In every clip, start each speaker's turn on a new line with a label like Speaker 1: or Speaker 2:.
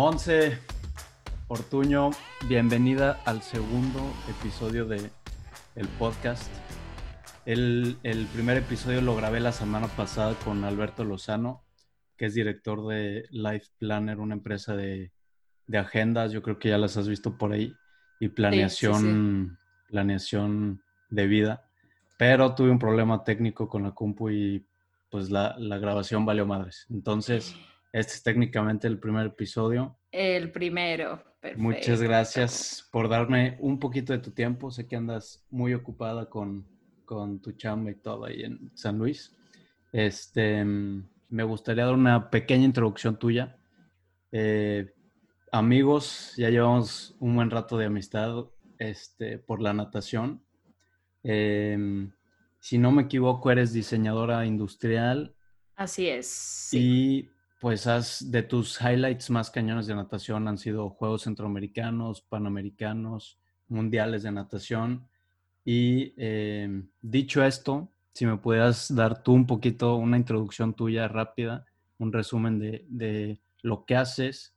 Speaker 1: Monse Ortuño, bienvenida al segundo episodio de el podcast. El, el, primer episodio lo grabé la semana pasada con Alberto Lozano, que es director de Life Planner, una empresa de, de agendas. Yo creo que ya las has visto por ahí. Y planeación, sí, sí, sí. planeación de vida. Pero tuve un problema técnico con la compu y pues la, la grabación valió madres. Entonces, este es técnicamente el primer episodio.
Speaker 2: El primero.
Speaker 1: Perfecto. Muchas gracias por darme un poquito de tu tiempo. Sé que andas muy ocupada con, con tu chamba y todo ahí en San Luis. Este, me gustaría dar una pequeña introducción tuya. Eh, amigos, ya llevamos un buen rato de amistad este, por la natación. Eh, si no me equivoco, eres diseñadora industrial.
Speaker 2: Así es.
Speaker 1: Sí. Y pues de tus highlights más cañones de natación han sido Juegos Centroamericanos, Panamericanos, Mundiales de Natación. Y eh, dicho esto, si me pudieras dar tú un poquito, una introducción tuya rápida, un resumen de, de lo que haces,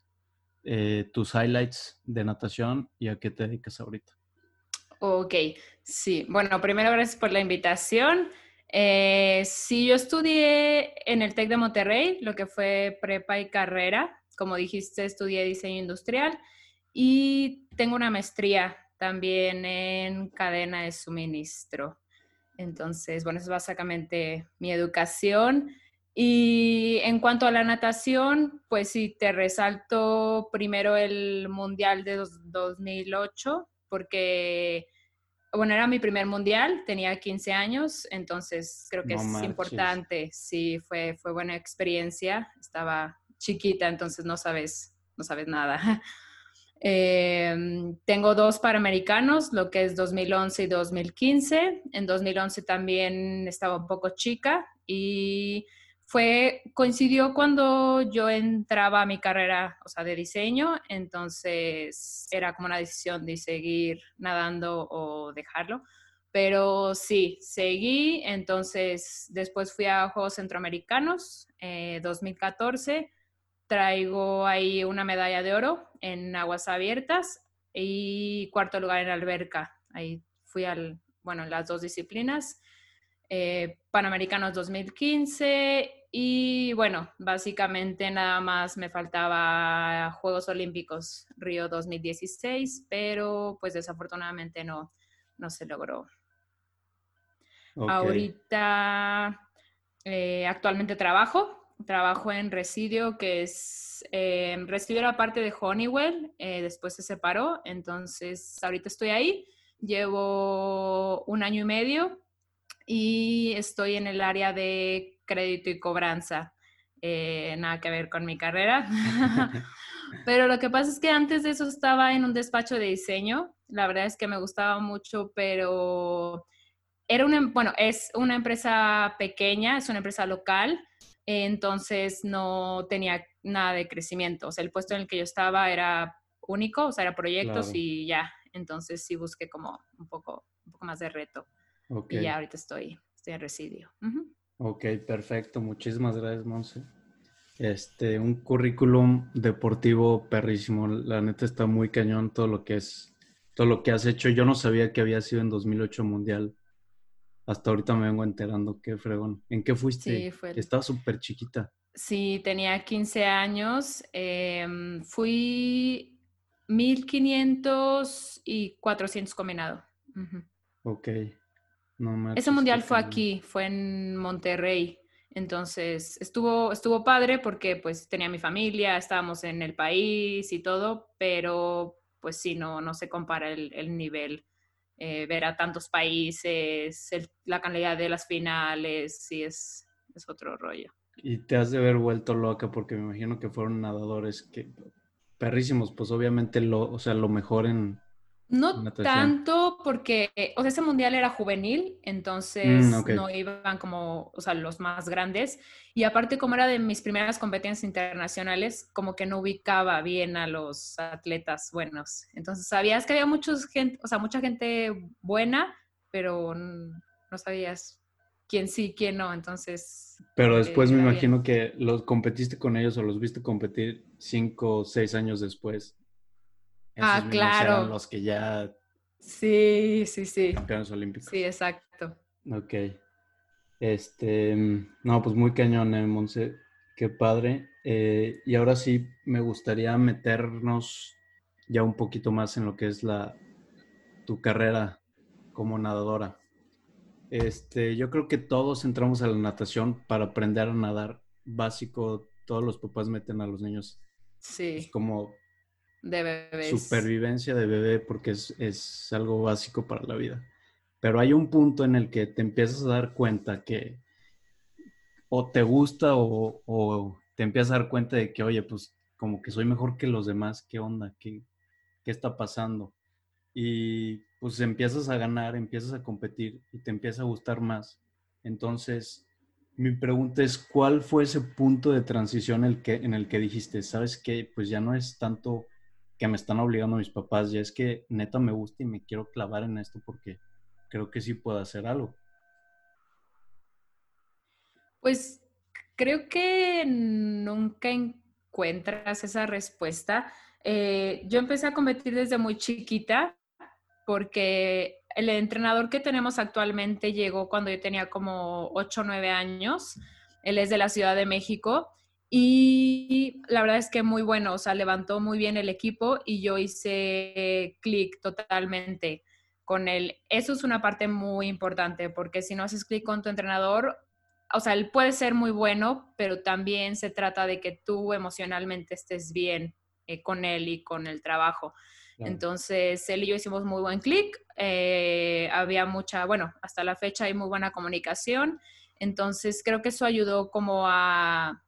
Speaker 1: eh, tus highlights de natación y a qué te dedicas ahorita.
Speaker 2: Ok, sí. Bueno, primero gracias por la invitación. Eh, sí, yo estudié en el TEC de Monterrey, lo que fue prepa y carrera. Como dijiste, estudié diseño industrial y tengo una maestría también en cadena de suministro. Entonces, bueno, es básicamente mi educación. Y en cuanto a la natación, pues sí, te resalto primero el Mundial de 2008, porque bueno, era mi primer mundial, tenía 15 años, entonces creo que no es manches. importante. Sí, fue, fue buena experiencia. Estaba chiquita, entonces no sabes, no sabes nada. Eh, tengo dos Panamericanos, lo que es 2011 y 2015. En 2011 también estaba un poco chica y fue, coincidió cuando yo entraba a mi carrera, o sea, de diseño, entonces era como una decisión de seguir nadando o dejarlo. Pero sí, seguí, entonces después fui a Juegos Centroamericanos, eh, 2014, traigo ahí una medalla de oro en aguas abiertas y cuarto lugar en alberca. Ahí fui al, bueno, en las dos disciplinas. Eh, Panamericanos 2015 y bueno, básicamente nada más me faltaba Juegos Olímpicos Río 2016, pero pues desafortunadamente no, no se logró. Okay. Ahorita eh, actualmente trabajo, trabajo en Residio, que es, eh, Residio era parte de Honeywell, eh, después se separó, entonces ahorita estoy ahí, llevo un año y medio y estoy en el área de crédito y cobranza. Eh, nada que ver con mi carrera. pero lo que pasa es que antes de eso estaba en un despacho de diseño. La verdad es que me gustaba mucho, pero era una, bueno, es una empresa pequeña, es una empresa local, entonces no tenía nada de crecimiento. O sea, el puesto en el que yo estaba era único, o sea, era proyectos claro. y ya. Entonces sí busqué como un poco, un poco más de reto. Okay. Y ya ahorita estoy, estoy en residio. Uh -huh.
Speaker 1: Ok, perfecto. Muchísimas gracias, Monse. Este, un currículum deportivo perrísimo. La neta está muy cañón todo lo que es, todo lo que has hecho. Yo no sabía que había sido en 2008 Mundial. Hasta ahorita me vengo enterando. Qué fregón. ¿En qué fuiste?
Speaker 2: Sí, fue...
Speaker 1: Estaba súper chiquita.
Speaker 2: Sí, tenía 15 años. Eh, fui 1500 y 400 combinado. Uh -huh.
Speaker 1: Ok. No
Speaker 2: Ese mundial fue aquí, fue en Monterrey. Entonces estuvo, estuvo padre porque pues tenía mi familia, estábamos en el país y todo, pero pues sí, no, no se compara el, el nivel. Eh, ver a tantos países, el, la calidad de las finales, sí es, es otro rollo.
Speaker 1: Y te has de haber vuelto loca porque me imagino que fueron nadadores que perrísimos, pues obviamente lo, o sea, lo mejor en,
Speaker 2: no tanto porque, o sea, ese mundial era juvenil, entonces mm, okay. no iban como, o sea, los más grandes. Y aparte, como era de mis primeras competencias internacionales, como que no ubicaba bien a los atletas buenos. Entonces, sabías que había muchos gente, o sea, mucha gente buena, pero no sabías quién sí, quién no, entonces...
Speaker 1: Pero después me imagino que los competiste con ellos o los viste competir cinco o seis años después.
Speaker 2: Ah, claro.
Speaker 1: Eran los que ya...
Speaker 2: Sí, sí, sí.
Speaker 1: Campeones olímpicos.
Speaker 2: Sí, exacto.
Speaker 1: Ok. Este, no, pues muy cañón, eh, Monse. Qué padre. Eh, y ahora sí me gustaría meternos ya un poquito más en lo que es la tu carrera como nadadora. Este, yo creo que todos entramos a la natación para aprender a nadar básico. Todos los papás meten a los niños.
Speaker 2: Sí.
Speaker 1: como
Speaker 2: de bebés.
Speaker 1: supervivencia de bebé porque es, es algo básico para la vida. Pero hay un punto en el que te empiezas a dar cuenta que o te gusta o, te empiezas a dar cuenta de que, oye, pues como que soy mejor que los demás, ¿qué onda? ¿Qué, qué está pasando? Y pues empiezas a ganar, empiezas a competir y te empieza a gustar más. Entonces, mi pregunta es, ¿cuál fue ese punto de transición el que, en el que dijiste, sabes qué, pues ya no es tanto que me están obligando mis papás, ya es que neta me gusta y me quiero clavar en esto porque creo que sí puedo hacer algo.
Speaker 2: Pues creo que nunca encuentras esa respuesta. Eh, yo empecé a competir desde muy chiquita porque el entrenador que tenemos actualmente llegó cuando yo tenía como 8 o 9 años. Él es de la Ciudad de México y la verdad es que muy bueno, o sea, levantó muy bien el equipo y yo hice clic totalmente con él. Eso es una parte muy importante porque si no haces clic con tu entrenador, o sea, él puede ser muy bueno, pero también se trata de que tú emocionalmente estés bien eh, con él y con el trabajo. Entonces, él y yo hicimos muy buen clic, eh, había mucha, bueno, hasta la fecha hay muy buena comunicación, entonces creo que eso ayudó como a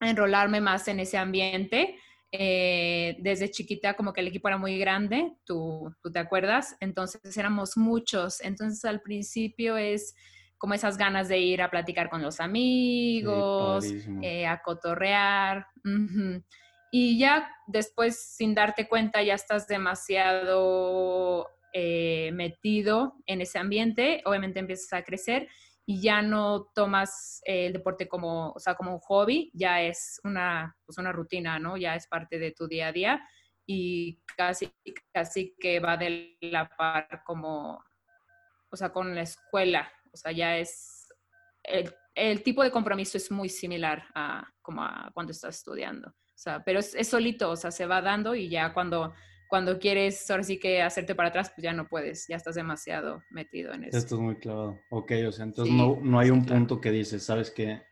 Speaker 2: enrolarme más en ese ambiente eh, desde chiquita como que el equipo era muy grande, tú, tú te acuerdas, entonces éramos muchos, entonces al principio es como esas ganas de ir a platicar con los amigos, eh, a cotorrear. Y ya después, sin darte cuenta, ya estás demasiado eh, metido en ese ambiente, obviamente empiezas a crecer y ya no tomas el deporte como, o sea, como un hobby, ya es una, pues una rutina, ¿no? Ya es parte de tu día a día y casi, casi que va de la par como, o sea, con la escuela, o sea, ya es, el, el tipo de compromiso es muy similar a como a cuando estás estudiando, o sea, pero es, es solito, o sea, se va dando y ya cuando cuando quieres ahora sí que hacerte para atrás, pues ya no puedes, ya estás demasiado metido en eso.
Speaker 1: Esto es muy clavado. Ok, o sea, entonces no, no, hay un punto que dices, ¿sabes qué?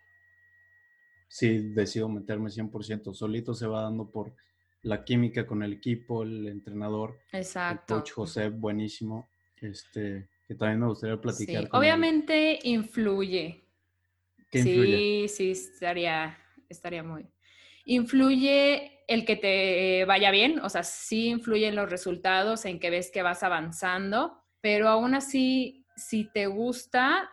Speaker 1: Sí, decido meterme 100%, solito se va dando por la química con el equipo, el entrenador.
Speaker 2: Exacto.
Speaker 1: El coach José, buenísimo. Este, que también me gustaría platicar.
Speaker 2: Sí. Obviamente influye.
Speaker 1: ¿Qué
Speaker 2: influye? Sí, sí, estaría, estaría muy. Influye el que te vaya bien, o sea, sí influyen los resultados en que ves que vas avanzando, pero aún así, si te gusta,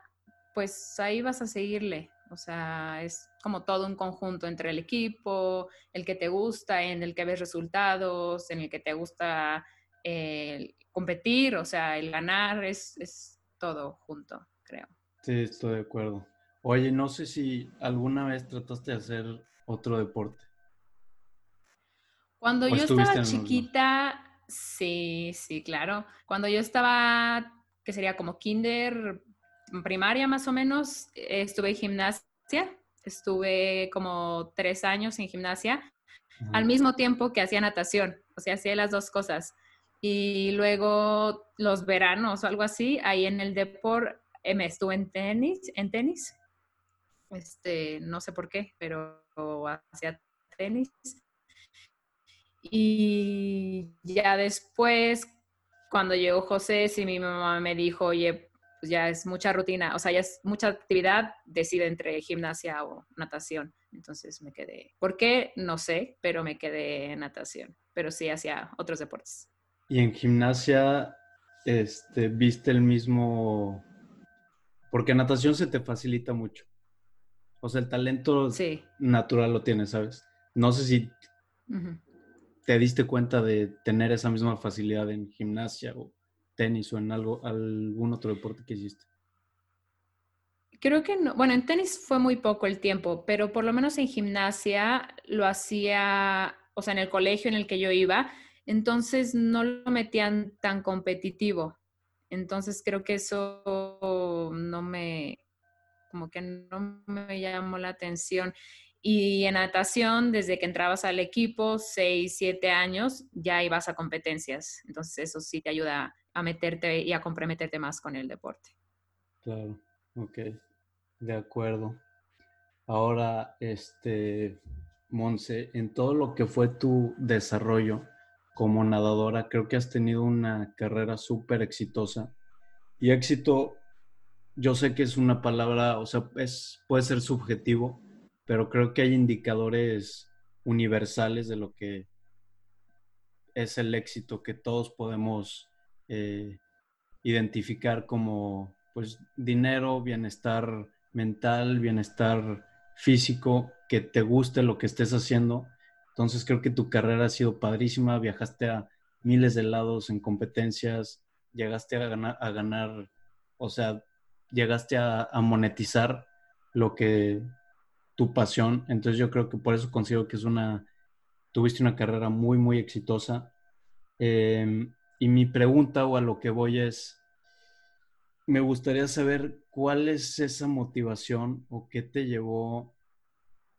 Speaker 2: pues ahí vas a seguirle. O sea, es como todo un conjunto entre el equipo, el que te gusta, en el que ves resultados, en el que te gusta eh, competir, o sea, el ganar, es, es todo junto, creo.
Speaker 1: Sí, estoy de acuerdo. Oye, no sé si alguna vez trataste de hacer otro deporte.
Speaker 2: Cuando yo estaba chiquita, sí, sí, claro. Cuando yo estaba, que sería como kinder, primaria más o menos, estuve en gimnasia. Estuve como tres años en gimnasia, al mismo tiempo que hacía natación. O sea, hacía las dos cosas. Y luego los veranos o algo así, ahí en el deporte eh, me estuve en tenis, en tenis. Este, no sé por qué, pero hacía tenis. Y ya después, cuando llegó José, si mi mamá me dijo, oye, pues ya es mucha rutina, o sea, ya es mucha actividad, decide entre gimnasia o natación. Entonces me quedé, ¿por qué? No sé, pero me quedé en natación, pero sí hacía otros deportes.
Speaker 1: Y en gimnasia, este, viste el mismo, porque natación se te facilita mucho. O sea, el talento natural lo tienes, ¿sabes? No sé si te diste cuenta de tener esa misma facilidad en gimnasia o tenis o en algo, algún otro deporte que hiciste?
Speaker 2: Creo que no. Bueno, en tenis fue muy poco el tiempo, pero por lo menos en gimnasia lo hacía, o sea, en el colegio en el que yo iba, entonces no lo metían tan competitivo. Entonces creo que eso no me, como que no me llamó la atención. Y en natación, desde que entrabas al equipo, seis, siete años, ya ibas a competencias. Entonces eso sí te ayuda a meterte y a comprometerte más con el deporte.
Speaker 1: Claro, ok, de acuerdo. Ahora, este, Monse, en todo lo que fue tu desarrollo como nadadora, creo que has tenido una carrera súper exitosa. Y éxito, yo sé que es una palabra, o sea, es, puede ser subjetivo, pero creo que hay indicadores universales de lo que es el éxito que todos podemos eh, identificar como pues dinero, bienestar mental, bienestar físico, que te guste lo que estés haciendo. Entonces creo que tu carrera ha sido padrísima, viajaste a miles de lados en competencias, llegaste a ganar, a ganar o sea, llegaste a monetizar lo que tu pasión. Entonces yo creo que por eso consigo que es una, tuviste una carrera muy, muy exitosa. Em, y mi pregunta o a lo que voy es, me gustaría saber cuál es esa motivación o qué te llevó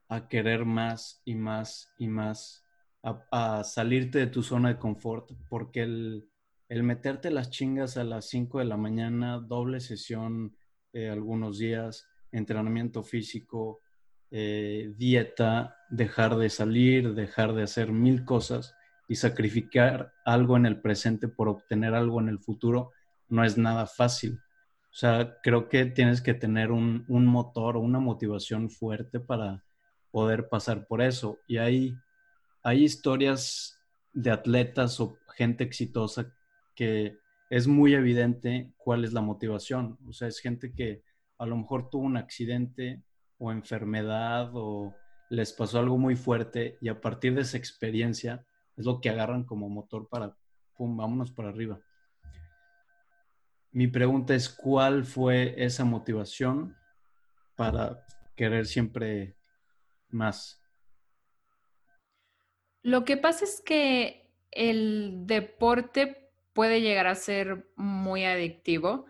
Speaker 1: a querer más y más y más, a, salirte de tu zona de confort, porque el, el, meterte las chingas a las 5 de la mañana, doble sesión eh, algunos días, entrenamiento físico, eh, dieta, dejar de salir, dejar de hacer mil cosas y sacrificar algo en el presente por obtener algo en el futuro no es nada fácil. O sea, creo que tienes que tener un, motor o una motivación fuerte para poder pasar por eso. Y hay, hay historias de atletas o gente exitosa que es muy evidente cuál es la motivación. O sea, es gente que a lo mejor tuvo un accidente o enfermedad o les pasó algo muy fuerte y a partir de esa experiencia es lo que agarran como motor para, pum, vámonos para arriba. Mi pregunta es, ¿cuál fue esa motivación para querer siempre más?
Speaker 2: Lo que pasa es que el deporte puede llegar a ser muy adictivo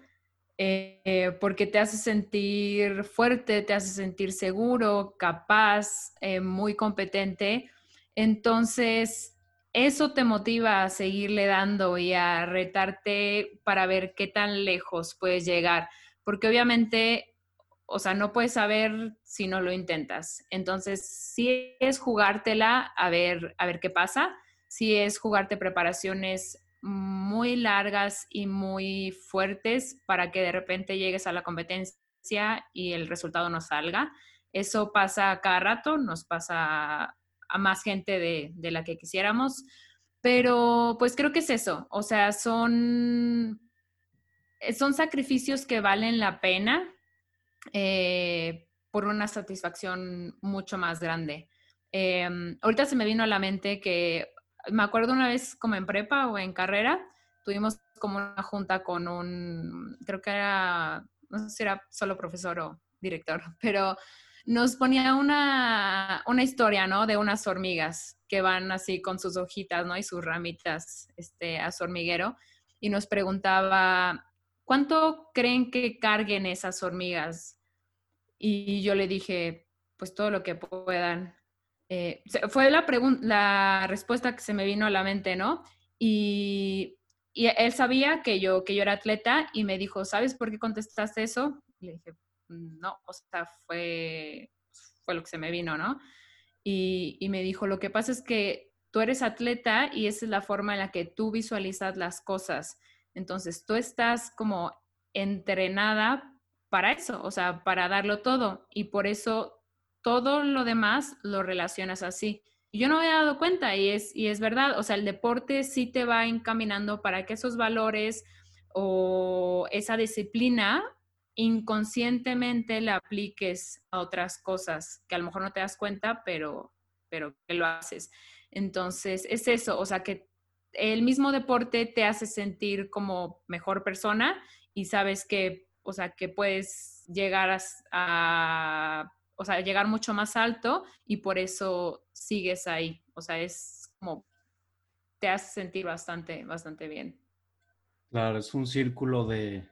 Speaker 2: eh, porque te hace sentir fuerte, te hace sentir seguro, capaz, eh, muy competente. Entonces, eso te motiva a seguirle dando y a retarte para ver qué tan lejos puedes llegar, porque obviamente, o sea, no puedes saber si no lo intentas. Entonces, si es jugártela a ver, a ver qué pasa, si es jugarte preparaciones muy largas y muy fuertes para que de repente llegues a la competencia y el resultado no salga. Eso pasa cada rato, nos pasa a más gente de, la que quisiéramos, pero pues creo que es eso, o sea, son, son sacrificios que valen la pena eh, por una satisfacción mucho más grande. Em, ahorita se me vino a la mente que me acuerdo una vez como en prepa o en carrera, tuvimos como una junta con un, creo que era, no sé si era solo profesor o director, pero nos ponía una, una historia, ¿no? De unas hormigas que van así con sus hojitas, ¿no? Y sus ramitas este, a su hormiguero. Y nos preguntaba, ¿cuánto creen que carguen esas hormigas? Y yo le dije, pues todo lo que puedan. Eh, fue la, la respuesta que se me vino a la mente, ¿no? Y, él sabía que yo, que yo era atleta y me dijo, ¿sabes por qué contestaste eso? Y le dije, no, o sea, fue, fue lo que se me vino, ¿no? Y, y me dijo, lo que pasa es que tú eres atleta y esa es la forma en la que tú visualizas las cosas. Entonces, tú estás como entrenada para eso, o sea, para darlo todo. Y por eso todo lo demás lo relacionas así. yo no me he dado cuenta y es, y es verdad, o sea, el deporte sí te va encaminando para que esos valores o esa disciplina inconscientemente la apliques a otras cosas que a lo mejor no te das cuenta, pero, pero que lo haces. Entonces, es eso, o sea, que el mismo deporte te hace sentir como mejor persona y sabes que, o sea, que puedes llegar a, o sea, llegar mucho más alto y por eso sigues ahí. O sea, es como te hace sentir bastante, bastante bien.
Speaker 1: Claro, es un círculo de,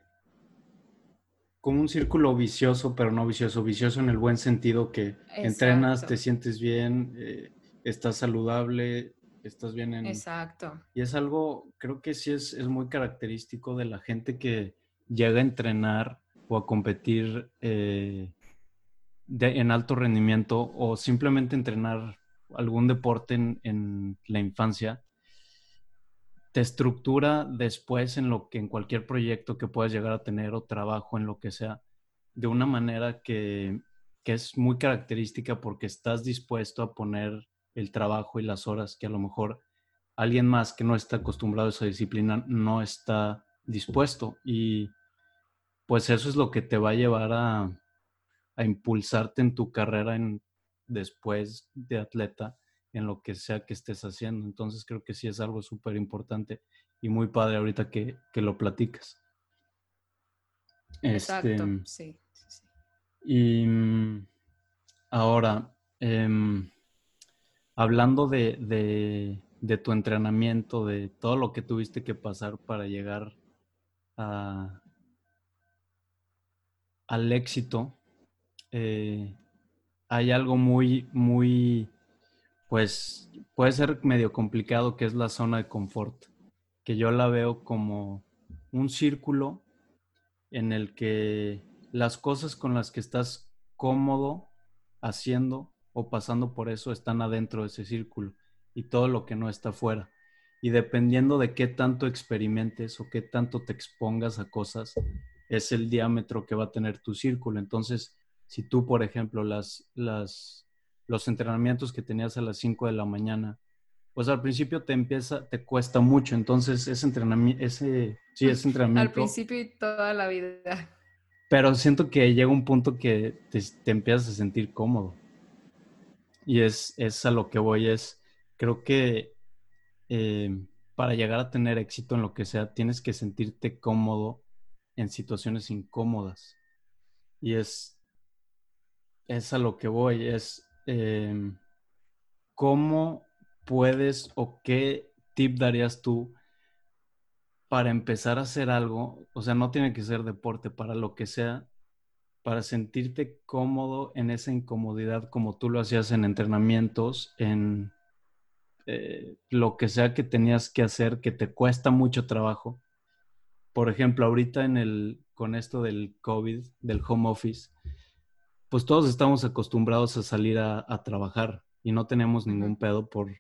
Speaker 1: como un círculo vicioso, pero no vicioso, vicioso en el buen sentido que entrenas, te sientes bien, eh, estás saludable, estás bien en...
Speaker 2: Exacto.
Speaker 1: Y es algo, creo que sí es, es muy característico de la gente que llega a entrenar o a competir eh, en alto rendimiento o simplemente entrenar algún deporte en, en, la infancia, te estructura después en lo que en cualquier proyecto que puedas llegar a tener o trabajo en lo que sea, de una manera que, que es muy característica porque estás dispuesto a poner el trabajo y las horas que a lo mejor alguien más que no está acostumbrado a esa disciplina no está dispuesto. Y pues eso es lo que te va a llevar a, impulsarte en tu carrera en, después de atleta, en lo que sea que estés haciendo. Entonces creo que sí es algo súper importante y muy padre ahorita que, lo platicas.
Speaker 2: Exacto, este, sí,
Speaker 1: Y mm, ahora, em, hablando de, tu entrenamiento, de todo lo que tuviste que pasar para llegar a, al éxito, eh, hay algo muy, muy, pues puede ser medio complicado, que es la zona de confort, que yo la veo como un círculo en el que las cosas con las que estás cómodo haciendo o pasando por eso están adentro de ese círculo y todo lo que no está fuera. Y dependiendo de qué tanto experimentes o qué tanto te expongas a cosas, es el diámetro que va a tener tu círculo. Entonces, si tú, por ejemplo, las, las, los entrenamientos que tenías a las 5 de la mañana, pues al principio te empieza, te cuesta mucho. Entonces, ese entrenamiento, ese, sí, ese entrenamiento.
Speaker 2: Al principio y toda la vida.
Speaker 1: Pero siento que llega un punto que te, te empiezas a sentir cómodo. Y es, es a lo que voy, es, creo que eh, para llegar a tener éxito en lo que sea, tienes que sentirte cómodo en situaciones incómodas. Y es, es a lo que voy, es em, cómo puedes o qué tip darías tú para empezar a hacer algo, o sea, no tiene que ser deporte, para lo que sea, para sentirte cómodo en esa incomodidad como tú lo hacías en entrenamientos, en eh, lo que sea que tenías que hacer que te cuesta mucho trabajo. Por ejemplo, ahorita en el, con esto del COVID, del home office, pues todos estamos acostumbrados a salir a, trabajar y no tenemos ningún pedo por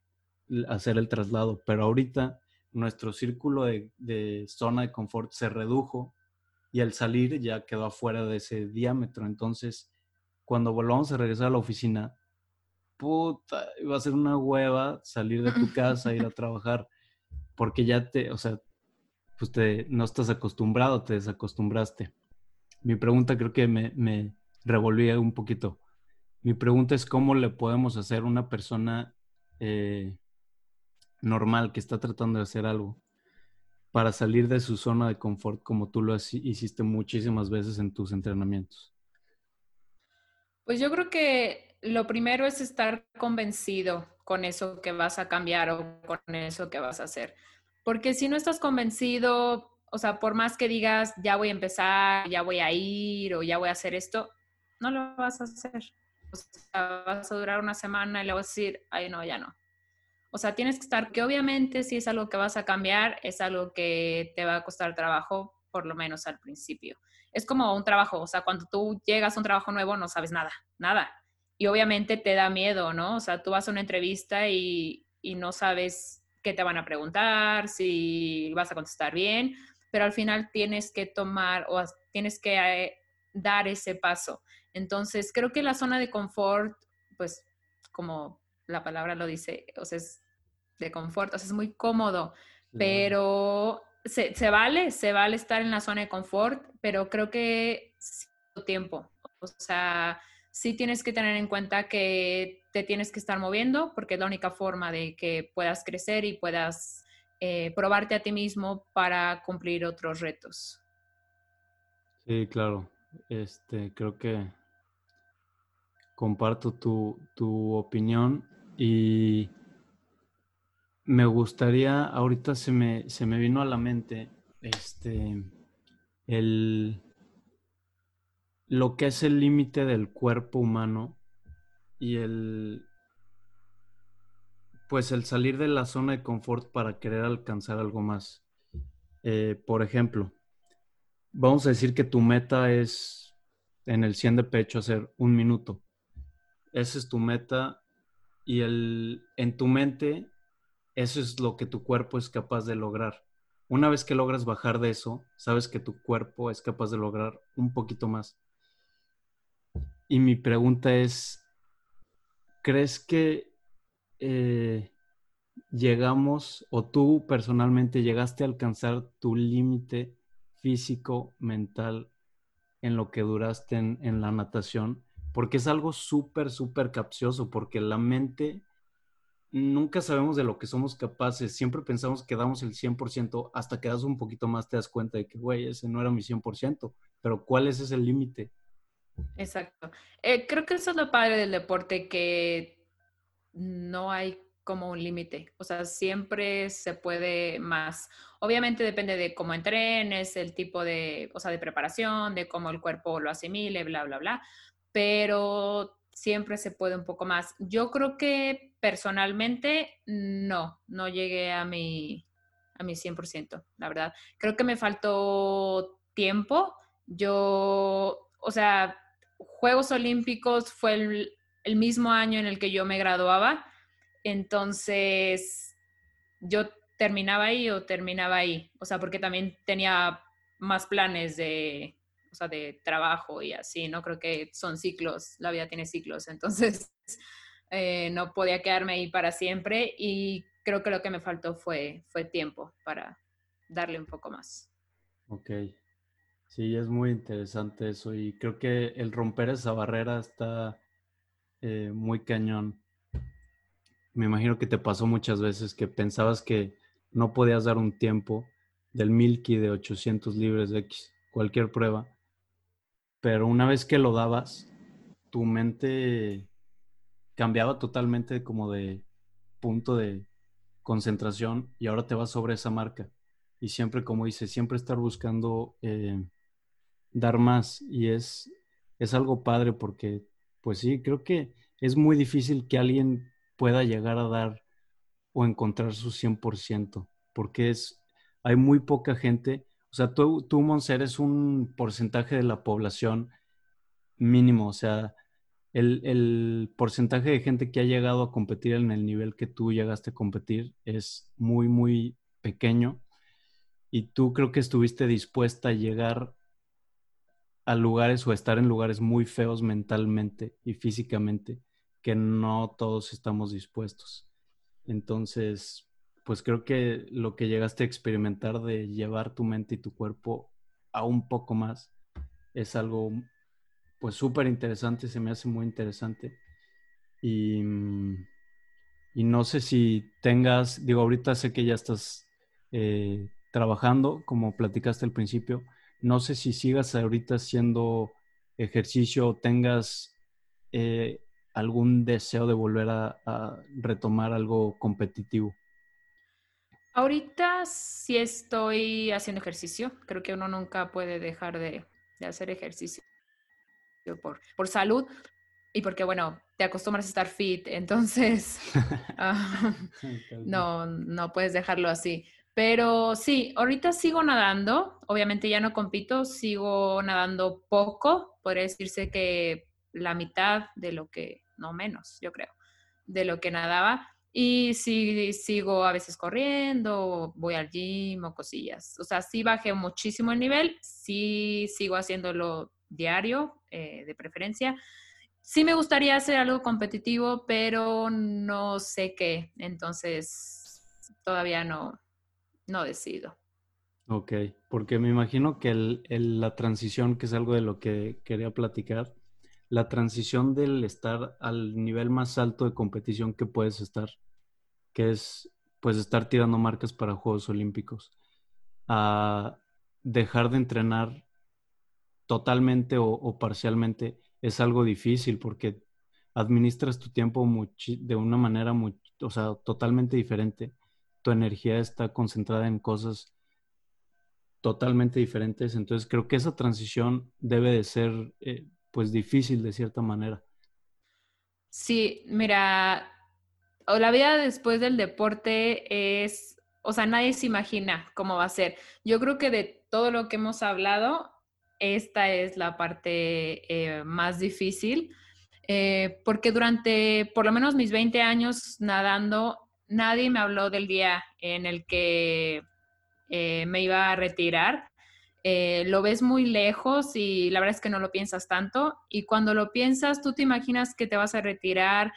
Speaker 1: hacer el traslado, pero ahorita nuestro círculo de, de zona de confort se redujo y al salir ya quedó afuera de ese diámetro. Entonces, cuando volvamos a regresar a la oficina, puta, va a ser una hueva salir de tu casa, ir a trabajar, porque ya te, o sea, pues te, no estás acostumbrado, te desacostumbraste. Mi pregunta creo que me, me revolví un poquito. Mi pregunta es cómo le podemos hacer una persona eh, normal que está tratando de hacer algo para salir de su zona de confort como tú lo hiciste muchísimas veces en tus entrenamientos?
Speaker 2: Pues yo creo que lo primero es estar convencido con eso que vas a cambiar o con eso que vas a hacer. Porque si no estás convencido, o sea, por más que digas, ya voy a empezar, ya voy a ir o ya voy a hacer esto, no lo vas a hacer. Vas a durar una semana y le vas a decir, ay, no, ya no. O sea, tienes que estar, que obviamente si es algo que vas a cambiar, es algo que te va a costar trabajo, por lo menos al principio. Es como un trabajo, o sea, cuando tú llegas a un trabajo nuevo no sabes nada, nada. Y obviamente te da miedo, ¿no? O sea, tú vas a una entrevista y, y no sabes qué te van a preguntar, si vas a contestar bien, pero al final tienes que tomar o tienes que eh, dar ese paso. Entonces, creo que la zona de confort, pues como la palabra lo dice, o sea, es de confort, o sea, es muy cómodo, pero se, se, vale, se vale estar en la zona de confort, pero creo que tiempo, o sea, sí tienes que tener en cuenta que te tienes que estar moviendo porque es la única forma de que puedas crecer y puedas eh, probarte a ti mismo para cumplir otros retos.
Speaker 1: Sí, claro. Este, creo que comparto tu, tu opinión y me gustaría, ahorita se me, se me vino a la mente, este, el, lo que es el límite del cuerpo humano y el, pues el salir de la zona de confort para querer alcanzar algo más. Eh, por ejemplo, vamos a decir que tu meta es en el 100 de pecho hacer un minuto. Esa es tu meta y el, en tu mente eso es lo que tu cuerpo es capaz de lograr. Una vez que logras bajar de eso, sabes que tu cuerpo es capaz de lograr un poquito más. Y mi pregunta es, ¿crees que eh, llegamos o tú personalmente llegaste a alcanzar tu límite físico, mental en lo que duraste en, en la natación? Porque es algo súper, súper capcioso, porque la mente nunca sabemos de lo que somos capaces. Siempre pensamos que damos el 100%, hasta que das un poquito más te das cuenta de que, güey, ese no era mi 100%, pero ¿cuál es ese límite?
Speaker 2: Exacto. Eh, creo que eso es lo padre del deporte, que no hay como un límite, o sea, siempre se puede más. Obviamente depende de cómo entrenes, el tipo de, o sea, de preparación, de cómo el cuerpo lo asimile, bla, bla, bla, pero siempre se puede un poco más. Yo creo que personalmente no, no llegué a mi, a mi 100%, la verdad. Creo que me faltó tiempo. Yo, o sea, Juegos Olímpicos fue el, el mismo año en el que yo me graduaba, entonces yo terminaba ahí o terminaba ahí, o sea, porque también tenía más planes de, o sea, de trabajo y así, ¿no? Creo que son ciclos, la vida tiene ciclos, entonces eh, no podía quedarme ahí para siempre y creo que lo que me faltó fue, fue tiempo para darle un poco más.
Speaker 1: Ok, sí, es muy interesante eso y creo que el romper esa barrera está eh, muy cañón. Me imagino que te pasó muchas veces que pensabas que no podías dar un tiempo del Milky de 800 libres de X, cualquier prueba, pero una vez que lo dabas, tu mente cambiaba totalmente como de punto de concentración y ahora te vas sobre esa marca. Y siempre, como dice, siempre estar buscando eh, dar más y es, es algo padre porque, pues sí, creo que es muy difícil que alguien pueda llegar a dar o encontrar su 100%, porque es, hay muy poca gente o sea, tú, tú Monser, eres un porcentaje de la población mínimo. O sea, el, porcentaje de gente que ha llegado a competir en el nivel que tú llegaste a competir es muy, muy pequeño. Y tú creo que estuviste dispuesta a llegar a lugares o a estar en lugares muy feos mentalmente y físicamente que no todos estamos dispuestos. Entonces, pues creo que lo que llegaste a experimentar de llevar tu mente y tu cuerpo a un poco más es algo pues súper interesante, se me hace muy interesante. Y, y, no sé si tengas, digo, ahorita sé que ya estás eh, trabajando, como platicaste al principio, no sé si sigas ahorita haciendo ejercicio o tengas eh, algún deseo de volver a retomar algo competitivo.
Speaker 2: Ahorita sí estoy haciendo ejercicio. Creo que uno nunca puede dejar de, hacer ejercicio por, por, salud y porque, bueno, te acostumbras a estar fit, entonces ah, no, no puedes dejarlo así. Pero sí, ahorita sigo nadando. Obviamente ya no compito, sigo nadando poco. Podría decirse que la mitad de lo que, no menos, yo creo, de lo que nadaba. Y sí, sigo a veces corriendo, voy al gym o cosillas. O sea, sí bajé muchísimo el nivel, sí sigo haciéndolo diario, eh, de preferencia. Sí me gustaría hacer algo competitivo, pero no sé qué. Entonces, todavía no, no decido.
Speaker 1: Ok, porque me imagino que el, la transición, que es algo de lo que quería platicar, la transición del estar al nivel más alto de competición que puedes estar, que es pues estar tirando marcas para Juegos Olímpicos, a dejar de entrenar totalmente o, parcialmente es algo difícil porque administras tu tiempo de una manera o sea, totalmente diferente. Tu energía está concentrada en cosas totalmente diferentes. Entonces creo que esa transición debe de ser eh, pues difícil de cierta manera.
Speaker 2: Sí, mira, la vida después del deporte es, o sea, nadie se imagina cómo va a ser. Yo creo que de todo lo que hemos hablado, esta es la parte eh, más difícil, eh, porque durante por lo menos mis 20 años nadando, nadie me habló del día en el que eh, me iba a retirar. Lo ves muy lejos y la verdad es que no lo piensas tanto. Y cuando lo piensas, tú te imaginas que te vas a retirar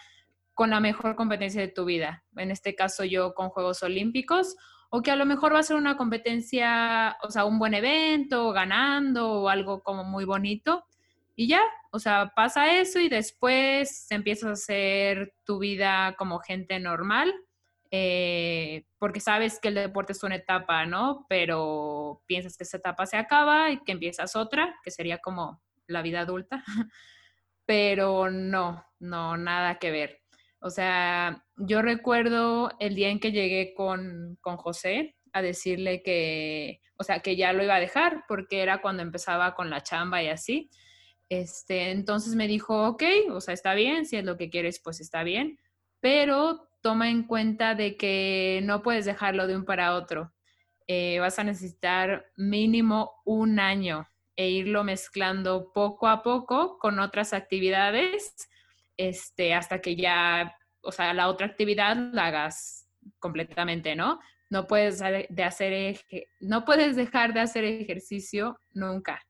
Speaker 2: con la mejor competencia de tu vida. En este caso yo con Juegos Olímpicos, o que a lo mejor va a ser una competencia, o sea, un buen evento, ganando o algo como muy bonito. Y ya, o sea, pasa eso y después empiezas a hacer tu vida como gente normal eh, porque sabes que el deporte es una etapa, ¿no? Pero piensas que esa etapa se acaba y que empiezas otra, que sería como la vida adulta, pero no, no, nada que ver. O sea, yo recuerdo el día en que llegué con, con José a decirle que, o sea, que ya lo iba a dejar porque era cuando empezaba con la chamba y así. Este, entonces me dijo, ok, o sea, está bien, si es lo que quieres, pues está bien, pero toma en cuenta de que no puedes dejarlo de un para otro. Eh, vas a necesitar mínimo un año e irlo mezclando poco a poco con otras actividades este, hasta que ya, o sea, la otra actividad la hagas completamente, ¿no? No puedes, de hacer, no puedes dejar de hacer ejercicio nunca.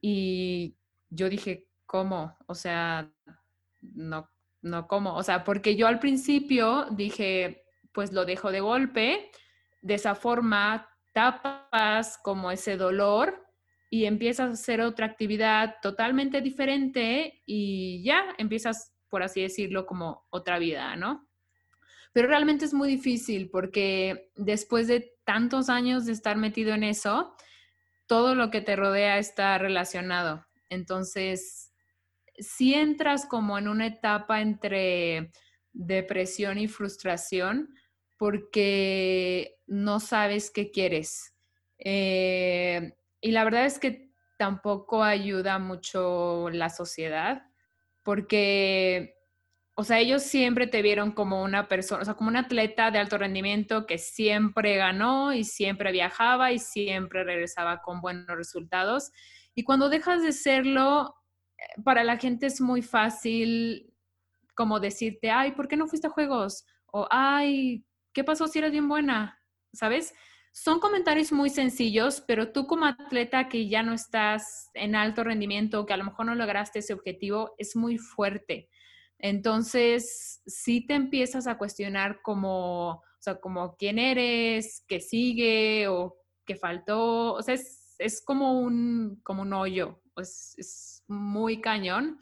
Speaker 2: Y yo dije, ¿cómo? O sea, no, no como, o sea, porque yo al principio dije, pues lo dejo de golpe, de esa forma tapas como ese dolor y empiezas a hacer otra actividad totalmente diferente y ya empiezas, por así decirlo, como otra vida, ¿no? Pero realmente es muy difícil porque después de tantos años de estar metido en eso, todo lo que te rodea está relacionado. Entonces, si entras como en una etapa entre depresión y frustración porque no sabes qué quieres. Eh, y la verdad es que tampoco ayuda mucho la sociedad porque, o sea, ellos siempre te vieron como una persona, o sea, como un atleta de alto rendimiento que siempre ganó y siempre viajaba y siempre regresaba con buenos resultados. Y cuando dejas de serlo, para la gente es muy fácil como decirte, ay, ¿por qué no fuiste a juegos? O, ay, ¿qué pasó si eres bien buena? ¿Sabes? Son comentarios muy sencillos, pero tú como atleta que ya no estás en alto rendimiento, que a lo mejor no lograste ese objetivo, es muy fuerte. Entonces, sí te empiezas a cuestionar como, o sea, como quién eres, qué sigue o qué faltó. O sea, es, como, un, como un hoyo, pues es muy cañón,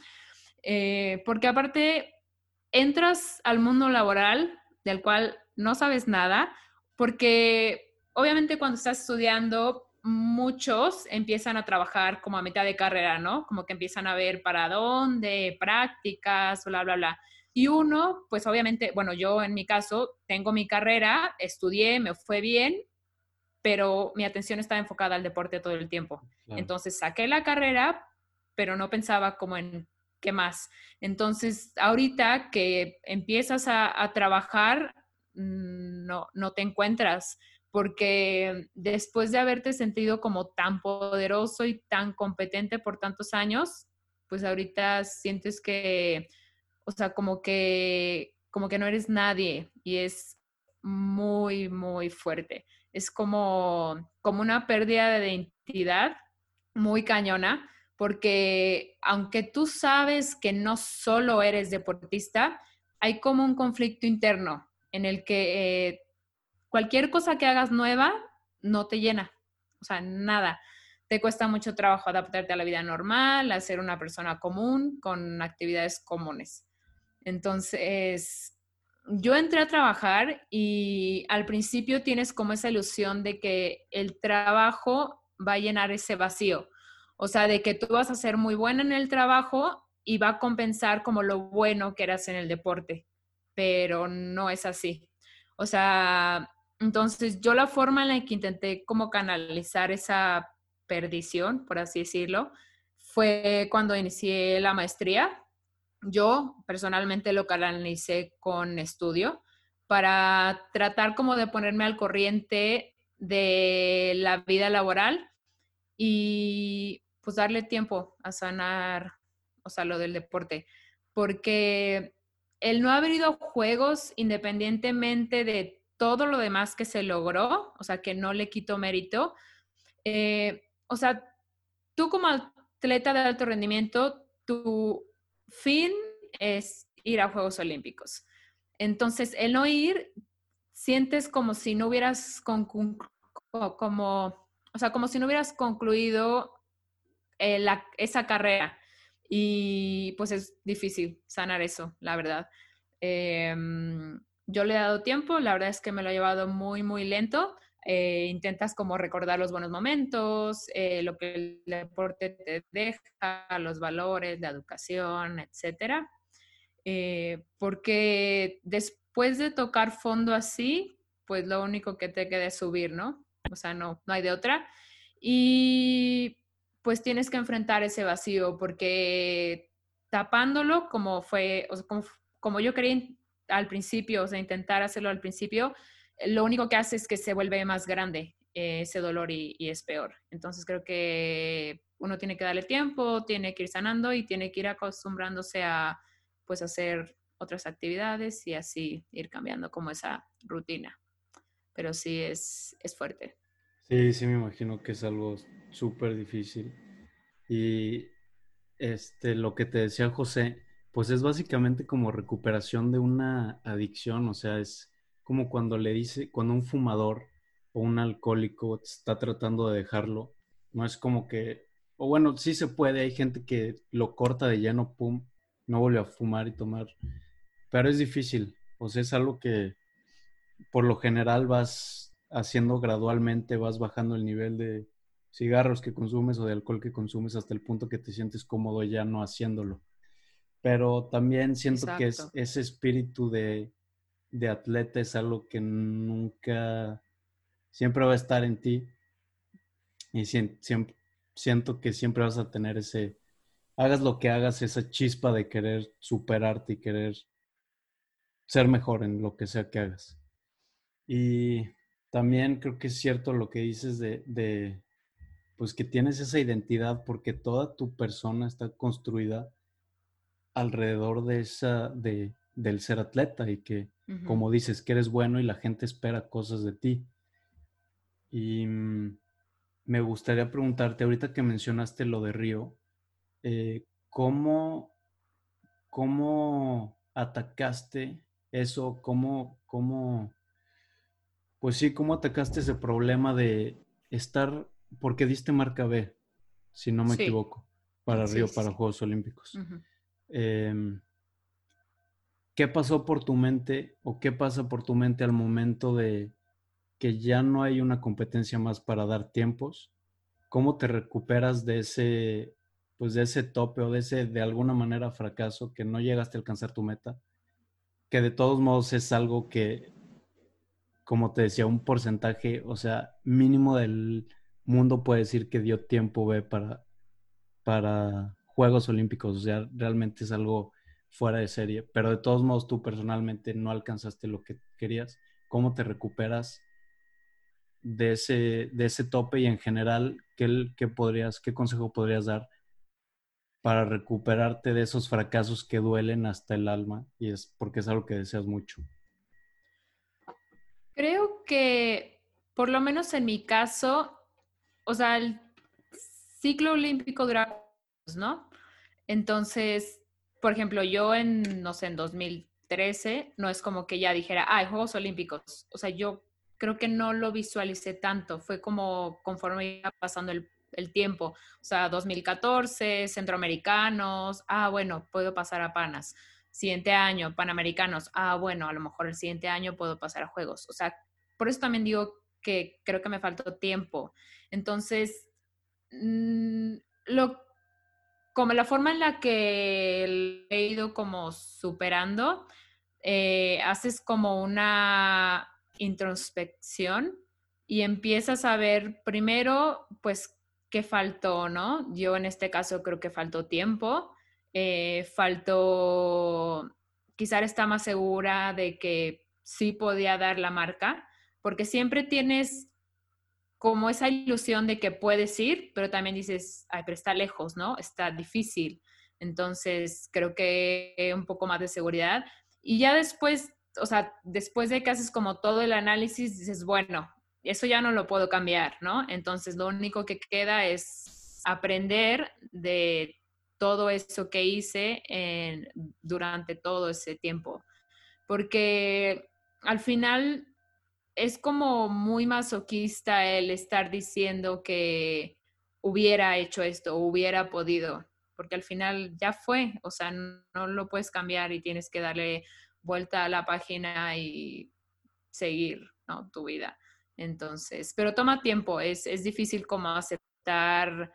Speaker 2: eh, porque aparte entras al mundo laboral del cual no sabes nada, porque obviamente cuando estás estudiando, muchos empiezan a trabajar como a mitad de carrera, ¿no? Como que empiezan a ver para dónde, prácticas, bla, bla, bla. Y uno, pues obviamente, bueno, yo en mi caso tengo mi carrera, estudié, me fue bien, pero mi atención estaba enfocada al deporte todo el tiempo. Entonces saqué la carrera, pero no pensaba como en qué más. Entonces, ahorita que empiezas a, trabajar, mm, no, no te encuentras, porque después de haberte sentido como tan poderoso y tan competente por tantos años, pues ahorita sientes que, o sea, como que, como que no eres nadie y es muy, muy fuerte. Es como, como una pérdida de identidad muy cañona porque aunque tú sabes que no solo eres deportista, hay como un conflicto interno en el que eh, cualquier cosa que hagas nueva no te llena, o sea, nada. Te cuesta mucho trabajo adaptarte a la vida normal, a ser una persona común con actividades comunes. Entonces, yo entré a trabajar y al principio tienes como esa ilusión de que el trabajo va a llenar ese vacío O sea, de que tú vas a ser muy buena en el trabajo y va a compensar como lo bueno que eras en el deporte, pero no es así. O sea, entonces yo la forma en la que intenté como canalizar esa perdición, por así decirlo, fue cuando inicié la maestría. Yo personalmente lo canalicé con estudio para tratar como de ponerme al corriente de la vida laboral y pues darle tiempo a sanar, o sea, lo del deporte, porque el no haber ido a juegos independientemente de todo lo demás que se logró, o sea, que no le quito mérito, eh, o sea, tú como atleta de alto rendimiento, tu fin es ir a Juegos Olímpicos. Entonces, el no ir, sientes como si no hubieras como, o sea, como si no hubieras concluido eh, esa carrera. Y pues es difícil sanar eso, la verdad. Em, yo le he dado tiempo, la verdad es que me lo he llevado muy, muy lento. Eh, intentas como recordar los buenos momentos, eh, lo que el deporte te deja, los valores, la educación, etcétera. Eh, porque después de tocar fondo así, pues lo único que te queda es subir, ¿no? O sea, no, no hay de otra. Y pues tienes que enfrentar ese vacío porque tapándolo como fue, o sea, como, como yo quería al principio, o sea, intentar hacerlo al principio, lo único que hace es que se vuelve más grande eh, ese dolor y, es peor. Entonces creo que uno tiene que darle tiempo, tiene que ir sanando y tiene que ir acostumbrándose a pues hacer otras actividades y así ir cambiando como esa rutina. Pero sí es, es fuerte.
Speaker 1: Sí, sí me imagino que es algo súper difícil. Y este, lo que te decía José, pues es básicamente como recuperación de una adicción, o sea, es como cuando le dice, cuando un fumador o un alcohólico está tratando de dejarlo, no es como que, o bueno, sí se puede, hay gente que lo corta de lleno, pum, no vuelve a fumar y tomar, pero es difícil, o sea, es algo que por lo general vas haciendo gradualmente, vas bajando el nivel de cigarros que consumes o de alcohol que consumes hasta el punto que te sientes cómodo ya no haciéndolo. Pero también siento que es ese espíritu de de atleta es algo que nunca, siempre va a estar en ti. Y siempre, siento que siempre vas a tener ese, hagas lo que hagas, esa chispa de querer superarte y querer ser mejor en lo que sea que hagas. Y también creo que es cierto lo que dices de, de pues que tienes esa identidad porque toda tu persona está construida alrededor de esa, de, del ser atleta y que, como dices, que eres bueno y la gente espera cosas de ti. Y mm, me gustaría preguntarte, ahorita que mencionaste lo de Río, eh, ¿cómo, ¿cómo atacaste eso? ¿Cómo, cómo, pues sí, cómo atacaste ese problema de estar, porque diste marca B, si no me equivoco, para Río, para Juegos Olímpicos. ¿Qué pasó por tu mente o qué pasa por tu mente al momento de que ya no hay una competencia más para dar tiempos? ¿Cómo te recuperas de ese, pues de ese tope o de ese, de alguna manera, fracaso que no llegaste a alcanzar tu meta? Que de todos modos es algo que, como te decía, un porcentaje, o sea, mínimo del mundo puede decir que dio tiempo B para, para Juegos Olímpicos. O sea, realmente es algo fuera de serie, pero de todos modos tú personalmente no alcanzaste lo que querías, ¿cómo te recuperas de ese, de ese tope y en general, ¿qué, qué, podrías, qué consejo podrías dar para recuperarte de esos fracasos que duelen hasta el alma y es porque es algo que deseas mucho?
Speaker 2: Creo que, por lo menos en mi caso, o sea, el ciclo olímpico dura, ¿no? Entonces, por ejemplo, yo en, no sé, en 2013, no es como que ya dijera, ah, Juegos Olímpicos. O sea, yo creo que no lo visualicé tanto. Fue como conforme iba pasando el, tiempo. O sea, 2014, centroamericanos, ah, bueno, puedo pasar a Panas. Siguiente año, panamericanos, ah, bueno, a lo mejor el siguiente año puedo pasar a Juegos. O sea, por eso también digo que creo que me faltó tiempo. Entonces, mm, lo, como la forma en la que he ido como superando, eh, haces como una introspección y empiezas a ver primero, pues, qué faltó, ¿no? Yo en este caso creo que faltó tiempo, eh, faltó, quizás está más segura de que sí podía dar la marca, porque siempre tienes como esa ilusión de que puedes ir, pero también dices, ay, pero está lejos, ¿no? Está difícil. Entonces, creo que un poco más de seguridad. Y ya después, o sea, después de que haces como todo el análisis, dices, bueno, eso ya no lo puedo cambiar, ¿no? Entonces, lo único que queda es aprender de todo eso que hice durante todo ese tiempo. Porque al final es como muy masoquista el estar diciendo que hubiera hecho esto, hubiera podido, porque al final ya fue, o sea, no, lo puedes cambiar y tienes que darle vuelta a la página y seguir, ¿no? Tu vida. Entonces, pero toma tiempo, es, es difícil como aceptar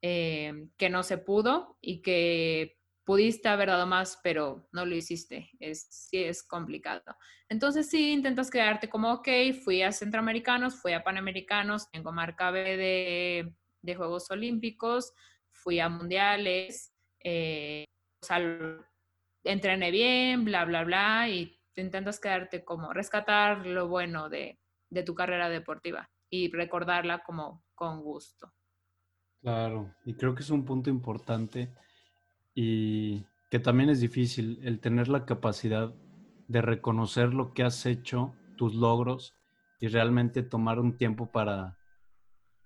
Speaker 2: eh, que no se pudo y que pudiste haber dado más, pero no lo hiciste. Es, sí es complicado. Entonces sí, intentas quedarte como, ok, fui a Centroamericanos, fui a Panamericanos, tengo marca B de, de Juegos Olímpicos, fui a Mundiales, eh, o sea, entrené bien, bla, bla, bla, y intentas quedarte como, rescatar lo bueno de, de tu carrera deportiva y recordarla como con gusto.
Speaker 1: Claro, y creo que es un punto importante y que también es difícil el tener la capacidad de reconocer lo que has hecho, tus logros y realmente tomar un tiempo para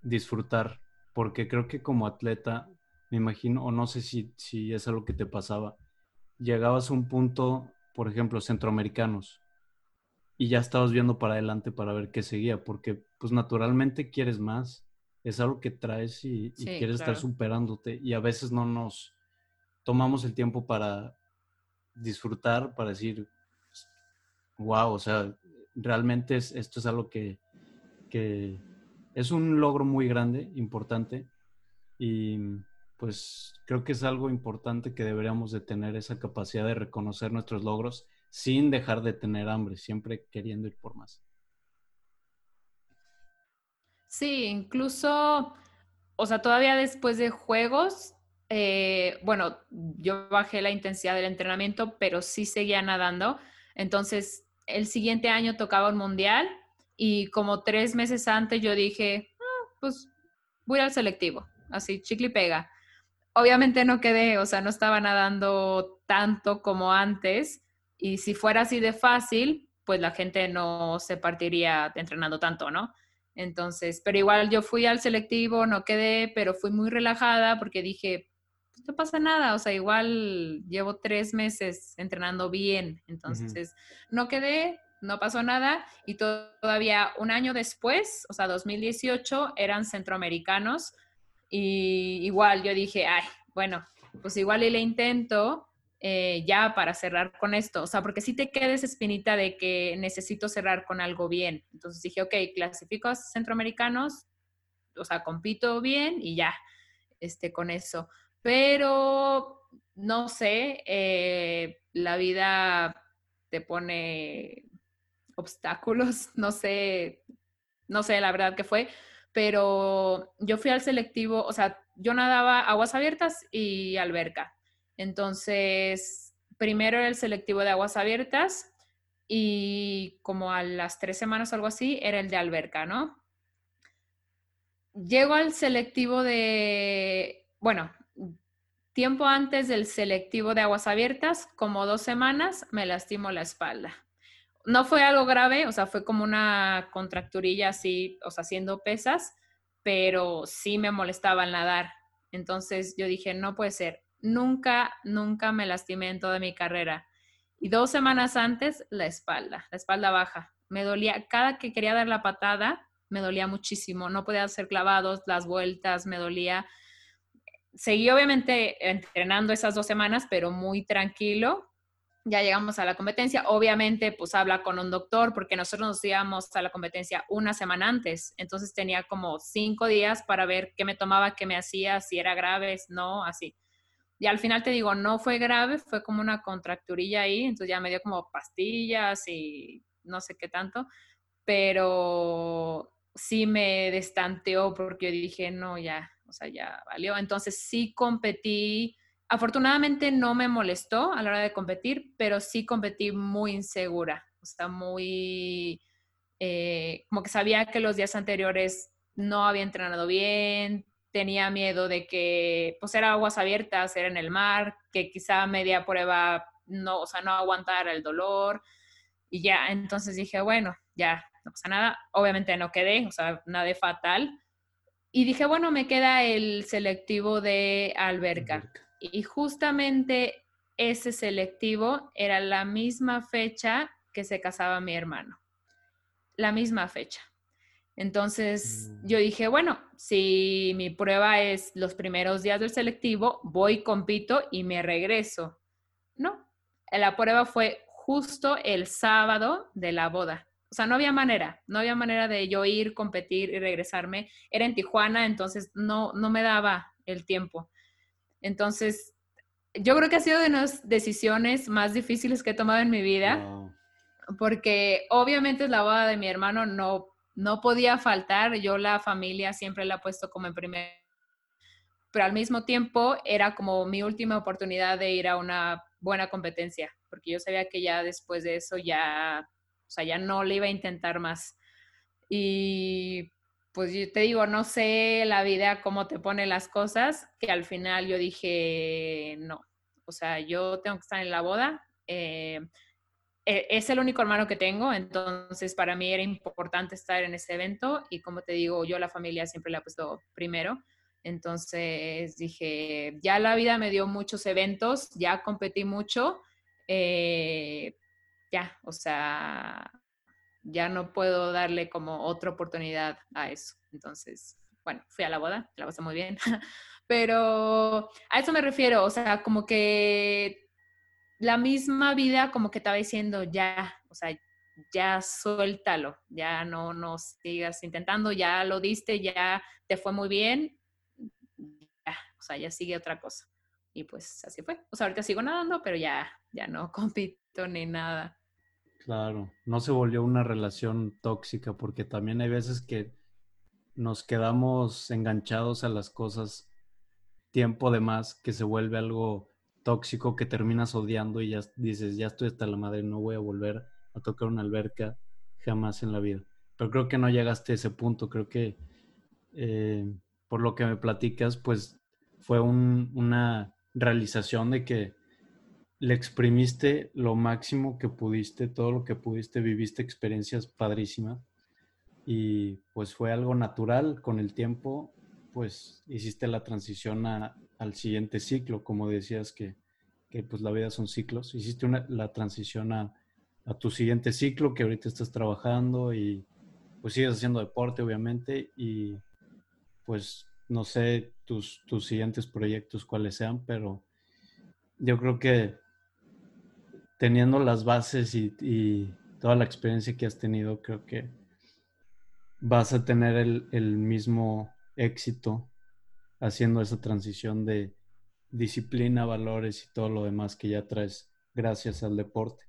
Speaker 1: disfrutar, porque creo que como atleta, me imagino, o no sé si, si es algo que te pasaba, llegabas a un punto, por ejemplo, centroamericanos, y ya estabas viendo para adelante para ver qué seguía, porque pues naturalmente quieres más, es algo que traes y, quieres estar superándote y a veces no nos tomamos el tiempo para disfrutar, para decir, wow, o sea, realmente esto es algo que, es un logro muy grande, importante, y pues creo que es algo importante que deberíamos de tener esa capacidad de reconocer nuestros logros sin dejar de tener hambre, siempre queriendo ir por más.
Speaker 2: Sí, incluso, o sea, todavía después de juegos, eh, bueno, yo bajé la intensidad del entrenamiento, pero sí seguía nadando. Entonces, el siguiente año tocaba un mundial y como tres meses antes yo dije, ah, pues voy al selectivo, así, chicle pega. Obviamente no quedé, o sea, no estaba nadando tanto como antes y si fuera así de fácil, pues la gente no se partiría entrenando tanto, ¿no? Entonces, pero igual yo fui al selectivo, no quedé, pero fui muy relajada porque dije, no pasa nada, o sea, igual llevo tres meses entrenando bien, entonces no quedé, no pasó nada y todavía un año después, o sea, 2018, eran centroamericanos y igual yo dije, ay, bueno, pues igual y le intento eh, ya para cerrar con esto, o sea, porque si te quedes espinita de que necesito cerrar con algo bien, entonces dije, ok, clasifico a centroamericanos, o sea, compito bien y ya, este, con eso pero no sé, eh, la vida te pone obstáculos, no sé, no sé la verdad que fue, pero yo fui al selectivo, o sea, yo nadaba aguas abiertas y alberca. Entonces, primero era el selectivo de aguas abiertas y como a las tres semanas o algo así, era el de alberca, ¿no? Llego al selectivo de, bueno, Tiempo antes del selectivo de aguas abiertas, como dos semanas, me lastimó la espalda. No fue algo grave, o sea, fue como una contracturilla así, o sea, haciendo pesas, pero sí me molestaba al nadar. Entonces yo dije, no puede ser, nunca, nunca me lastimé en toda mi carrera. Y dos semanas antes, la espalda, la espalda baja. Me dolía, cada que quería dar la patada, me dolía muchísimo. No podía hacer clavados, las vueltas, me dolía seguí obviamente entrenando esas dos semanas, pero muy tranquilo. ya llegamos a la competencia. Obviamente, pues habla con un doctor porque nosotros nos íbamos a la competencia una semana antes. Entonces tenía como cinco días para ver qué me tomaba, qué me hacía, si era grave, no, así. Y al final te digo, no fue grave, fue como una contracturilla ahí. Entonces ya me dio como pastillas y no sé qué tanto. Pero sí me destanteó porque yo dije, no, ya, o sea, ya valió. Entonces sí competí afortunadamente no me molestó a la hora de competir, pero sí competí muy insegura, o sea, muy, eh, como que sabía que los días anteriores no había entrenado bien, tenía miedo de que, pues era aguas abiertas, era en el mar, que quizá media prueba no, o sea, no aguantara el dolor. Y ya, entonces dije, bueno, ya, no pasa nada. Obviamente no quedé, o sea, nada de fatal. Y dije, bueno, me queda el selectivo de alberca y justamente ese selectivo era la misma fecha que se casaba mi hermano. La misma fecha. Entonces mm. yo dije, bueno, si mi prueba es los primeros días del selectivo, voy, compito y me regreso. No, la prueba fue justo el sábado de la boda. O sea, no había manera, no había manera de yo ir, competir y regresarme. Era en Tijuana, entonces no, no me daba el tiempo. Entonces, yo creo que ha sido de las decisiones más difíciles que he tomado en mi vida, porque obviamente es la boda de mi hermano, no, no podía faltar, yo la familia siempre la he puesto como en primer, pero al mismo tiempo era como mi última oportunidad de ir a una buena competencia, porque yo sabía que ya después de eso ya, o sea, ya no le iba a intentar más. Y pues yo te digo, no sé la vida cómo te pone las cosas, que al final yo dije, no, o sea, yo tengo que estar en la boda. Eh, e, es el único hermano que tengo, entonces para mí era importante estar en ese evento y como te digo, yo la familia siempre la he puesto primero. Entonces dije, ya la vida me dio muchos eventos, ya competí mucho, eh, ya, o sea, ya no puedo darle como otra oportunidad a eso. Entonces, bueno, fui a la boda, la pasé muy bien, pero a eso me refiero, o sea, como que la misma vida como que estaba diciendo, ya, o sea, ya suéltalo, ya no, no sigas intentando, ya lo diste, ya te fue muy bien, ya, o sea, ya sigue otra cosa. Y pues así fue. O sea, ahorita sigo nadando, pero ya, ya no compito ni nada.
Speaker 1: Claro, no se volvió una relación tóxica porque también hay veces que nos quedamos enganchados a las cosas tiempo de más que se vuelve algo tóxico que terminas odiando y ya dices, ya estoy hasta la madre, no voy a volver a tocar una alberca jamás en la vida. Pero creo que no llegaste a ese punto, creo que eh, por lo que me platicas, pues fue una realización de que le exprimiste lo máximo que pudiste, todo lo que pudiste, viviste experiencias padrísimas y pues fue algo natural. Con el tiempo, pues hiciste la transición al siguiente ciclo, como decías que, pues la vida son ciclos, hiciste la transición a, tu siguiente ciclo que ahorita estás trabajando y pues sigues haciendo deporte obviamente y pues no sé tus, tus siguientes proyectos cuáles sean, pero yo creo que teniendo las bases y, toda la experiencia que has tenido, creo que vas a tener el, mismo éxito haciendo esa transición de disciplina, valores y todo lo demás que ya traes gracias al deporte.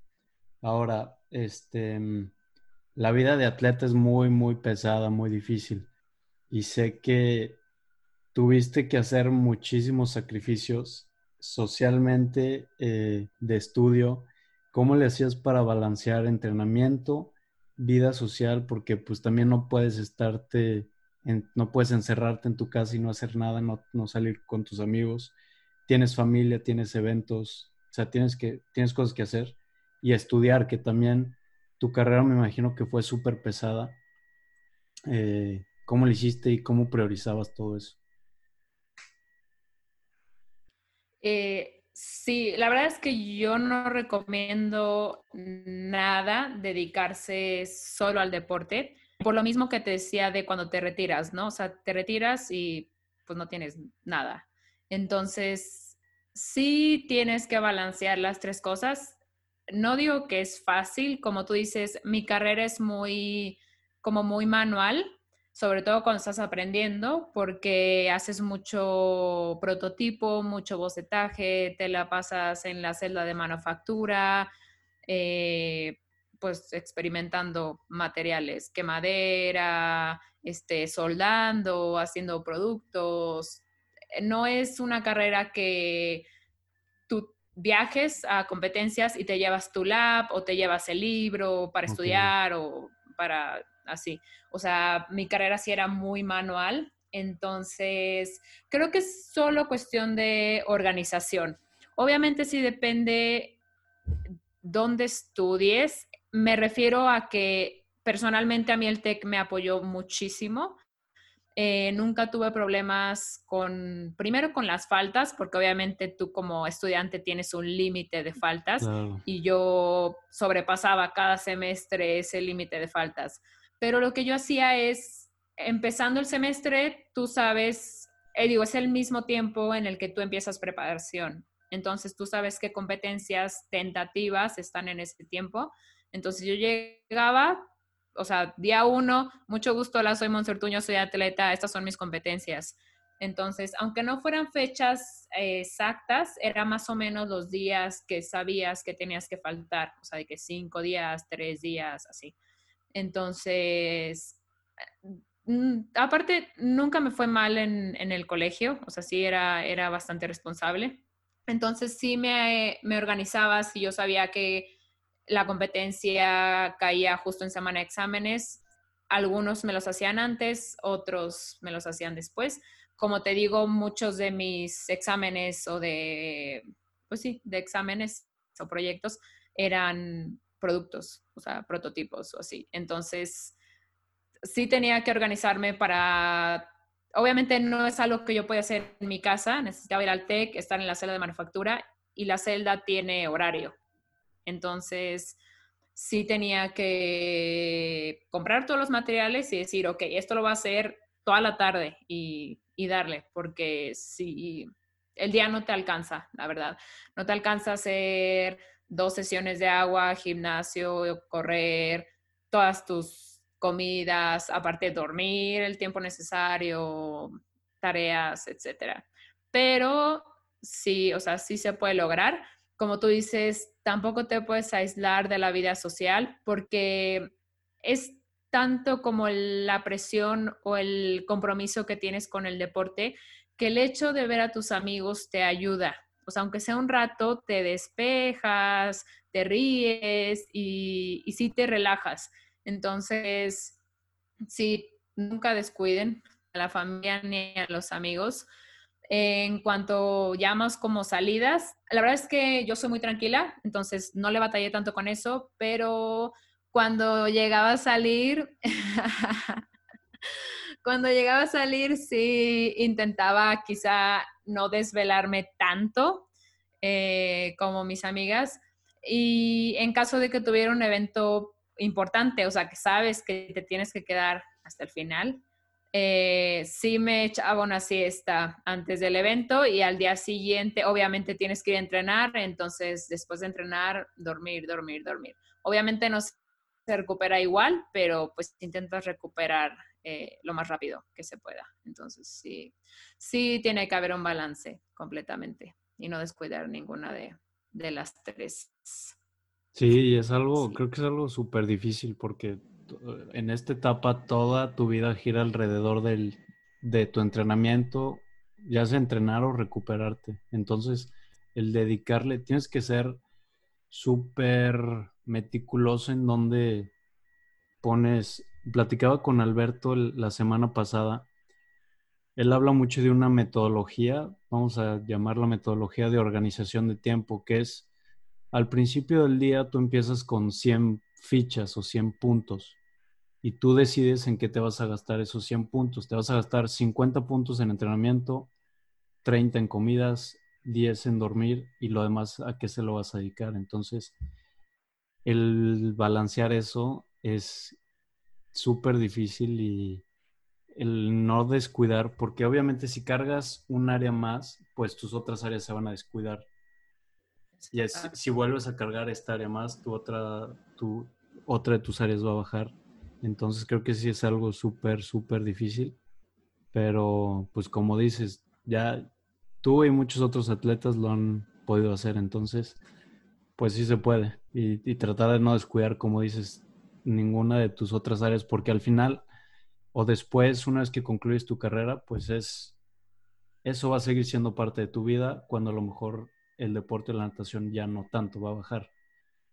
Speaker 1: Ahora, este, la vida de atleta es muy, muy pesada, muy difícil. Y sé que tuviste que hacer muchísimos sacrificios socialmente eh, de estudio ¿Cómo le hacías para balancear entrenamiento, vida social? Porque pues también no puedes estarte, no puedes encerrarte en tu casa y no hacer nada, no, salir con tus amigos. Tienes familia, tienes eventos, o sea, tienes, que, tienes cosas que hacer y estudiar, que también tu carrera me imagino que fue súper pesada. Eh, ¿Cómo lo hiciste y cómo priorizabas todo eso?
Speaker 2: Eh, Sí, la verdad es que yo no recomiendo nada dedicarse solo al deporte, por lo mismo que te decía de cuando te retiras, ¿no? O sea, te retiras y pues no tienes nada. Entonces, sí tienes que balancear las tres cosas. no digo que es fácil, como tú dices, mi carrera es muy, como muy manual, sobre todo cuando estás aprendiendo, porque haces mucho prototipo, mucho bocetaje, te la pasas en la celda de manufactura, eh, pues experimentando materiales, quemadera, este, soldando, haciendo productos. No es una carrera que tú viajes a competencias y te llevas tu lab o te llevas el libro para estudiar o para así. O sea, mi carrera sí era muy manual, entonces creo que es solo cuestión de organización. Obviamente sí depende dónde estudies. Me refiero a que personalmente a mí el TEC me apoyó muchísimo. Eh, nunca tuve problemas con, primero con las faltas, porque obviamente tú como estudiante tienes un límite de faltas y yo sobrepasaba cada semestre ese límite de faltas. Pero lo que yo hacía es, empezando el semestre, tú sabes, eh, digo, es el mismo tiempo en el que tú empiezas preparación. Entonces tú sabes qué competencias tentativas están en ese tiempo. Entonces yo llegaba, o sea, día uno, mucho gusto, hola, soy Monsertuño, soy atleta, estas son mis competencias. Entonces, aunque no fueran fechas eh, exactas, era más o menos los días que sabías que tenías que faltar, o sea, de que cinco días, tres días, así. Entonces, mm, aparte, nunca me fue mal en, el colegio, o sea, sí era, era bastante responsable. Entonces, sí me, me organizaba, si yo sabía que la competencia caía justo en semana de exámenes. Algunos me los hacían antes, otros me los hacían después. Como te digo, muchos de mis exámenes o de, pues sí, de exámenes o proyectos eran productos, o sea, prototipos o así. Entonces, sí tenía que organizarme para, obviamente no es algo que yo podía hacer en mi casa, necesitaba ir al TEC, estar en la celda de manufactura y la celda tiene horario. Entonces, sí tenía que comprar todos los materiales y decir, ok, esto lo va a hacer toda la tarde y, darle, porque si el día no te alcanza, la verdad, no te alcanza a hacer dos sesiones de agua, gimnasio, correr, todas tus comidas, aparte dormir el tiempo necesario, tareas, etcétera. Pero sí, o sea, sí se puede lograr como tú dices, tampoco te puedes aislar de la vida social porque es tanto como la presión o el compromiso que tienes con el deporte que el hecho de ver a tus amigos te ayuda. Sea, aunque sea un rato, te despejas, te ríes y, y sí te relajas. Entonces, sí, nunca descuiden a la familia ni a los amigos en cuanto llamas como salidas, la verdad es que yo soy muy tranquila, entonces no le batallé tanto con eso, pero cuando llegaba a salir, cuando llegaba a salir, sí intentaba quizá no desvelarme tanto eh, como mis amigas. Y en caso de que tuviera un evento importante, o sea, que sabes que te tienes que quedar hasta el final, eh, sí me echaba una siesta antes del evento y al día siguiente obviamente tienes que ir a entrenar, entonces después de entrenar, dormir, dormir, dormir. Obviamente no se recupera igual, pero pues intentas recuperar eh, lo más rápido que se pueda. Entonces sí, sí tiene que haber un balance completamente y no descuidar ninguna de, de las tres.
Speaker 1: Sí, es algo, creo que es algo súper difícil porque en esta etapa toda tu vida gira alrededor del, de tu entrenamiento, ya sea entrenar o recuperarte. Entonces, el dedicarle, tienes que ser súper meticuloso en donde pones, platicaba con Alberto la semana pasada, él habla mucho de una metodología, vamos a llamarla metodología de organización de tiempo, que es al principio del día tú empiezas con 100 fichas o 100 puntos y tú decides en qué te vas a gastar esos 100 puntos. Te vas a gastar 50 puntos en entrenamiento, 30 en comidas, 10 en dormir y lo demás a qué se lo vas a dedicar. Entonces, el balancear eso es súper difícil y el no descuidar, porque obviamente si cargas un área más, pues tus otras áreas se van a descuidar. Y si vuelves a cargar esta área más, tu otra, tu, otra de tus áreas va a bajar. Entonces creo que sí es algo súper, súper difícil. Pero pues como dices, ya tú y muchos otros atletas lo han podido hacer. Entonces, pues sí se puede. Y, y tratar de no descuidar, como dices, ninguna de tus otras áreas, porque al final o después, una vez que concluyes tu carrera, pues es, eso va a seguir siendo parte de tu vida cuando a lo mejor el deporte de la natación ya no tanto va a bajar.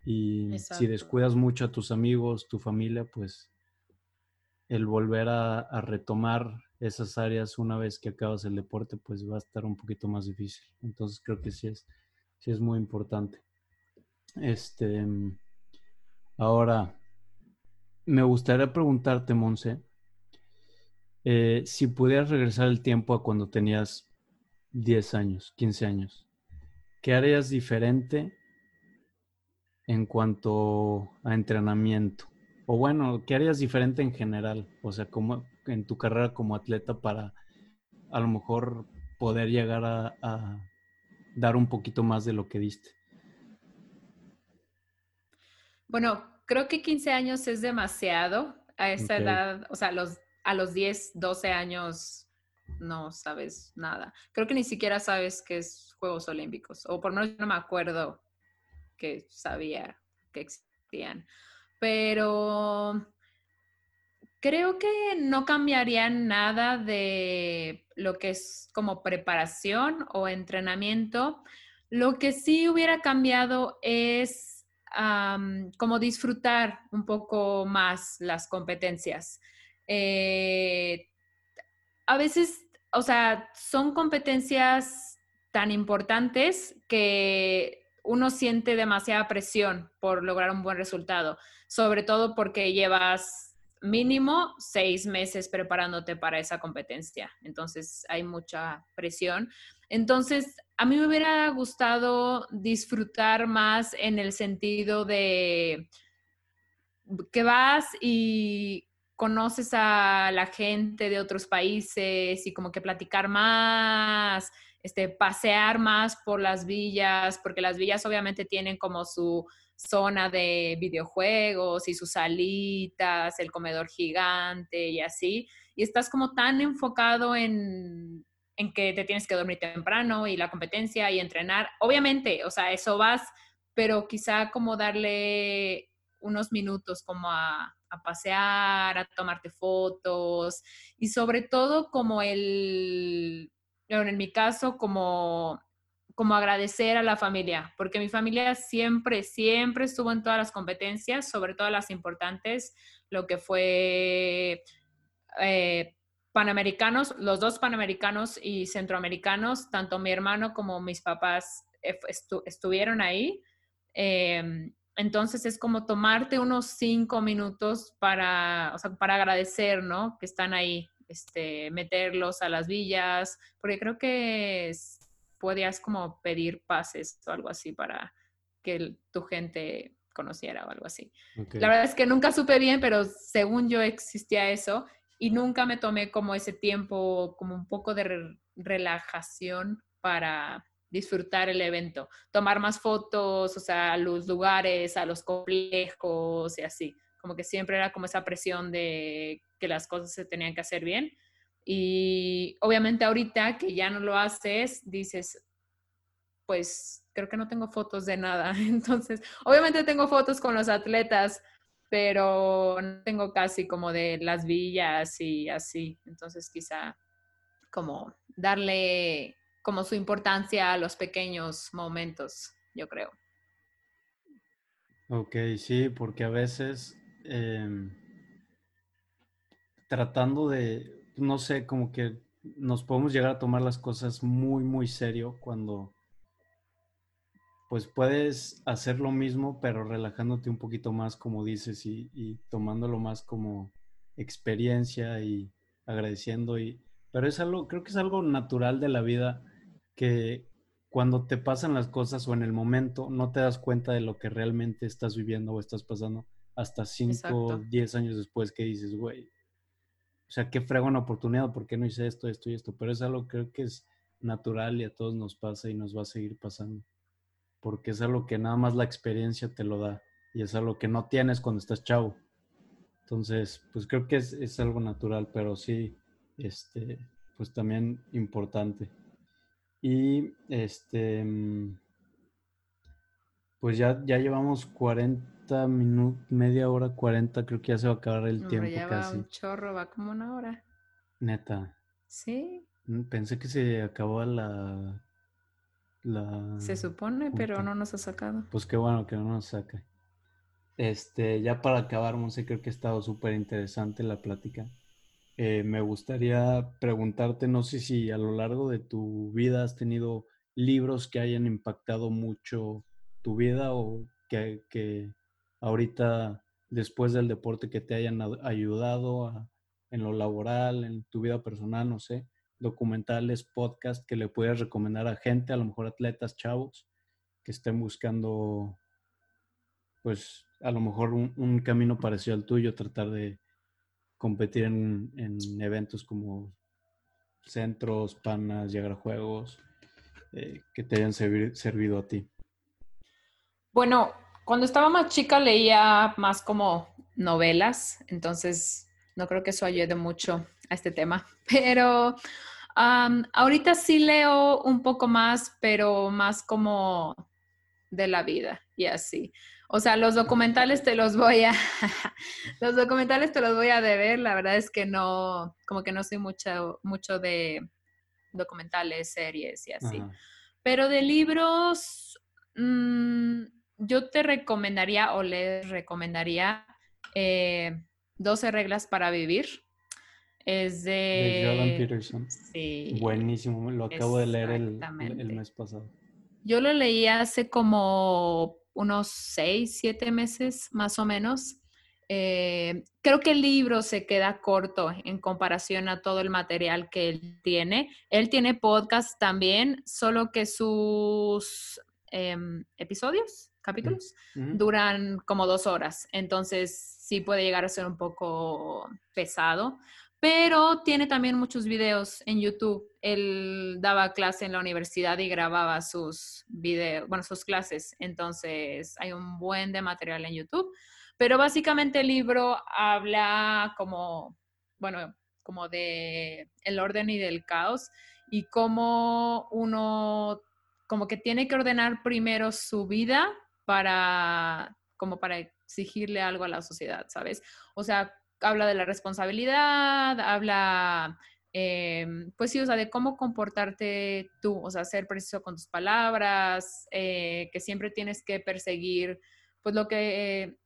Speaker 1: Y si descuidas mucho a tus amigos, tu familia, pues el volver a, retomar esas áreas una vez que acabas el deporte, pues va a estar un poquito más difícil. Entonces creo que sí es, sí es muy importante. Este, ahora, me gustaría preguntarte, Monse, eh, si pudieras regresar el tiempo a cuando tenías 10 años, 15 años, ¿qué harías diferente en cuanto a entrenamiento? O bueno, ¿qué harías diferente en general? O sea, como en tu carrera como atleta para a lo mejor poder llegar a, dar un poquito más de lo que diste.
Speaker 2: Bueno, creo que 15 años es demasiado a esa edad, o sea, los a los 10, 12 años no sabes nada. Creo que ni siquiera sabes qué es Juegos Olímpicos, o por lo menos no me acuerdo que sabía que existían. Pero creo que no cambiaría nada de lo que es como preparación o entrenamiento. Lo que sí hubiera cambiado es como disfrutar un poco más las competencias. Eh, a veces, o sea, son competencias tan importantes que uno siente demasiada presión por lograr un buen resultado, sobre todo porque llevas mínimo seis meses preparándote para esa competencia. Entonces hay mucha presión. Entonces, a mí me hubiera gustado disfrutar más en el sentido de que vas y conoces a la gente de otros países y como que platicar más, este, pasear más por las villas, porque las villas obviamente tienen como su zona de videojuegos y sus salitas, el comedor gigante y así, y estás como tan enfocado en, en que te tienes que dormir temprano y la competencia y entrenar. Obviamente, o sea, eso vas, pero quizá como darle unos minutos como a, pasear, a tomarte fotos y sobre todo como el, en mi caso, como, como agradecer a la familia, porque mi familia siempre, siempre estuvo en todas las competencias, sobre todo las importantes, lo que fue eh, panamericanos, los dos panamericanos y centroamericanos, tanto mi hermano como mis papás eh, estuvieron ahí. Em, entonces es como tomarte unos cinco minutos para, o sea, para agradecer, ¿no? Que están ahí, este, meterlos a las villas, porque creo que podías como pedir pases o algo así para que tu gente conociera o algo así. La verdad es que nunca supe bien, pero según yo existía eso y nunca me tomé como ese tiempo, como un poco de relajación para disfrutar el evento, tomar más fotos, o sea, a los lugares, a los complejos y así. Como que siempre era como esa presión de que las cosas se tenían que hacer bien. Y obviamente ahorita que ya no lo haces, dices, pues creo que no tengo fotos de nada. Entonces, obviamente tengo fotos con los atletas, pero no tengo casi como de las villas y así. Entonces, quizá como darle como su importancia a los pequeños momentos, yo creo.
Speaker 1: Ok, sí, porque a veces em, tratando de, no sé, como que nos podemos llegar a tomar las cosas muy, muy serio cuando pues puedes hacer lo mismo, pero relajándote un poquito más, como dices, y, y tomándolo más como experiencia y agradeciendo. Y, pero es algo, creo que es algo natural de la vida que cuando te pasan las cosas o en el momento no te das cuenta de lo que realmente estás viviendo o estás pasando hasta 5, 10 años después que dices, güey, o sea, qué frega una oportunidad, ¿por qué no hice esto, esto y esto? Pero es algo que creo que es natural y a todos nos pasa y nos va a seguir pasando. Porque es algo que nada más la experiencia te lo da y es algo que no tienes cuando estás chavo. Entonces, pues creo que es, es algo natural, pero sí, este, pues también importante. Y este, mm, pues ya, ya llevamos 40 minutos, media hora, 40, creo que ya se va a acabar el tiempo
Speaker 2: ya
Speaker 1: casi.
Speaker 2: Va un chorro, va como una hora.
Speaker 1: Neta.
Speaker 2: Sí.
Speaker 1: Mm, pensé que se acababa la. La
Speaker 2: se supone, pero no nos ha sacado.
Speaker 1: Pues qué bueno que no nos saca. Este, ya para acabar, Monse, creo que ha estado súper interesante la plática. Eh, me gustaría preguntarte, no sé si a lo largo de tu vida has tenido libros que hayan impactado mucho tu vida o que, que ahorita, después del deporte, que te hayan ayudado en lo laboral, en tu vida personal, no sé, documentales, podcast que le puedas recomendar a gente, a lo mejor atletas, chavos, que estén buscando, pues, a lo mejor un, camino parecido al tuyo, tratar de competir en, eventos como centros, panas, llegar a juegos, eh, que te hayan servido a ti.
Speaker 2: Bueno, cuando estaba más chica leía más como novelas, entonces no creo que eso ayude mucho a este tema, pero ahorita sí leo un poco más, pero más como de la vida y así. O sea, los documentales te los voy a, los documentales te los voy a deber. La verdad es que no, como que no soy mucho, mucho de documentales, series y así. Pero de libros, mm, yo te recomendaría o les recomendaría eh, 12 reglas para vivir. Es de...
Speaker 1: de Jordan Peterson. Sí. Buenísimo, lo acabo de leer el, el mes pasado.
Speaker 2: Yo lo leí hace como unos seis, siete meses más o menos. Eh, creo que el libro se queda corto en comparación a todo el material que él tiene. Él tiene podcast también, solo que sus em, episodios, capítulos, duran como dos horas. Entonces sí puede llegar a ser un poco pesado pero tiene también muchos videos en YouTube. Él daba clase en la universidad y grababa sus videos, bueno, sus clases. Entonces hay un buen de material en YouTube. Pero básicamente el libro habla como, bueno, como de el orden y del caos y cómo uno como que tiene que ordenar primero su vida para como para exigirle algo a la sociedad, ¿sabes? O sea, habla de la responsabilidad, habla, em, pues sí, o sea, de cómo comportarte tú, o sea, ser preciso con tus palabras, eh, que siempre tienes que perseguir, pues lo que,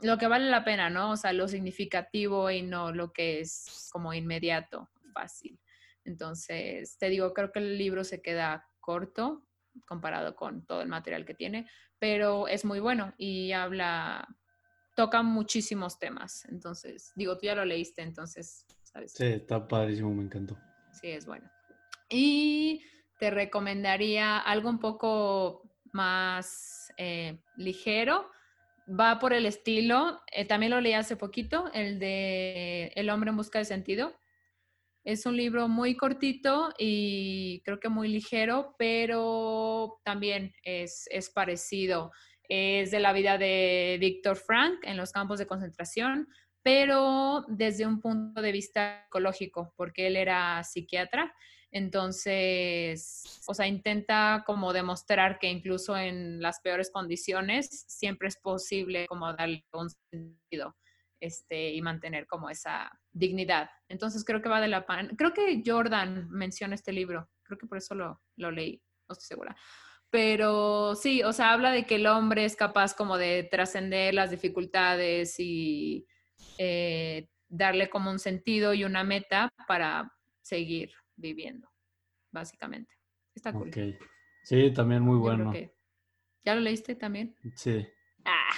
Speaker 2: lo que vale la pena, ¿no? O sea, lo significativo y no lo que es como inmediato, fácil. Entonces, te digo, creo que el libro se queda corto comparado con todo el material que tiene, pero es muy bueno y habla toca muchísimos temas. Entonces, digo, tú ya lo leíste, entonces, ¿sabes?
Speaker 1: Sí, está padrísimo, me encantó.
Speaker 2: Sí, es bueno. Y te recomendaría algo un poco más eh, ligero. Va por el estilo, eh, también lo leí hace poquito, el de El hombre en busca de sentido. Es un libro muy cortito y creo que muy ligero, pero también es, es parecido es de la vida de Víctor Frank en los campos de concentración, pero desde un punto de vista ecológico, porque él era psiquiatra. Entonces, o sea, intenta como demostrar que incluso en las peores condiciones siempre es posible como darle un sentido este, y mantener como esa dignidad. Entonces, creo que va de la pan. Creo que Jordan menciona este libro, creo que por eso lo, lo leí, no estoy segura. Pero sí, o sea, habla de que el hombre es capaz como de trascender las dificultades y eh, darle como un sentido y una meta para seguir viviendo, básicamente. Está cool.
Speaker 1: Sí, también muy bueno.
Speaker 2: ¿Ya lo leíste también?
Speaker 1: Sí.
Speaker 2: Ah.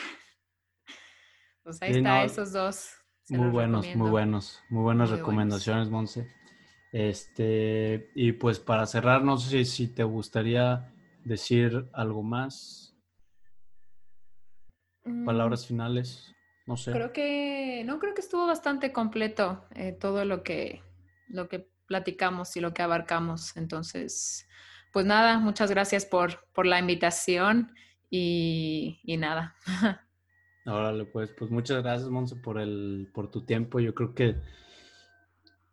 Speaker 2: Pues ahí está, esos dos.
Speaker 1: muy buenos, muy buenos, muy buenas recomendaciones, Monse. Este, y pues para cerrar, no sé si te gustaría decir algo más? Mm. Palabras finales, no sé.
Speaker 2: Creo que, no, creo que estuvo bastante completo eh, todo lo que, lo que platicamos y lo que abarcamos. Entonces, pues nada, muchas gracias por, por la invitación y, y nada.
Speaker 1: Órale, pues, pues muchas gracias, Monse, por el, por tu tiempo. Yo creo que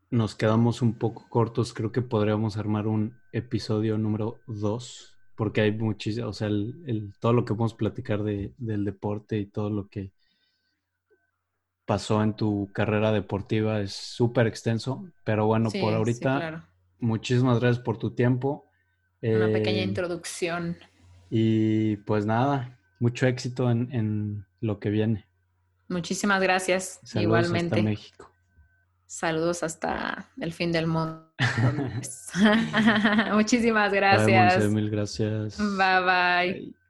Speaker 1: nos quedamos un poco cortos. Creo que podríamos armar un episodio número dos, porque hay muchísimo, o sea, el, todo lo que podemos platicar de, del deporte y todo lo que pasó en tu carrera deportiva es súper extenso. Pero bueno, por ahorita, muchísimas gracias por tu tiempo.
Speaker 2: Una pequeña eh, introducción.
Speaker 1: Y pues nada, mucho éxito en, en lo que viene.
Speaker 2: Muchísimas gracias.
Speaker 1: Saludos
Speaker 2: igualmente.
Speaker 1: Hasta México.
Speaker 2: Saludos hasta el fin del mundo. Muchísimas gracias.
Speaker 1: mil gracias.
Speaker 2: bye. bye.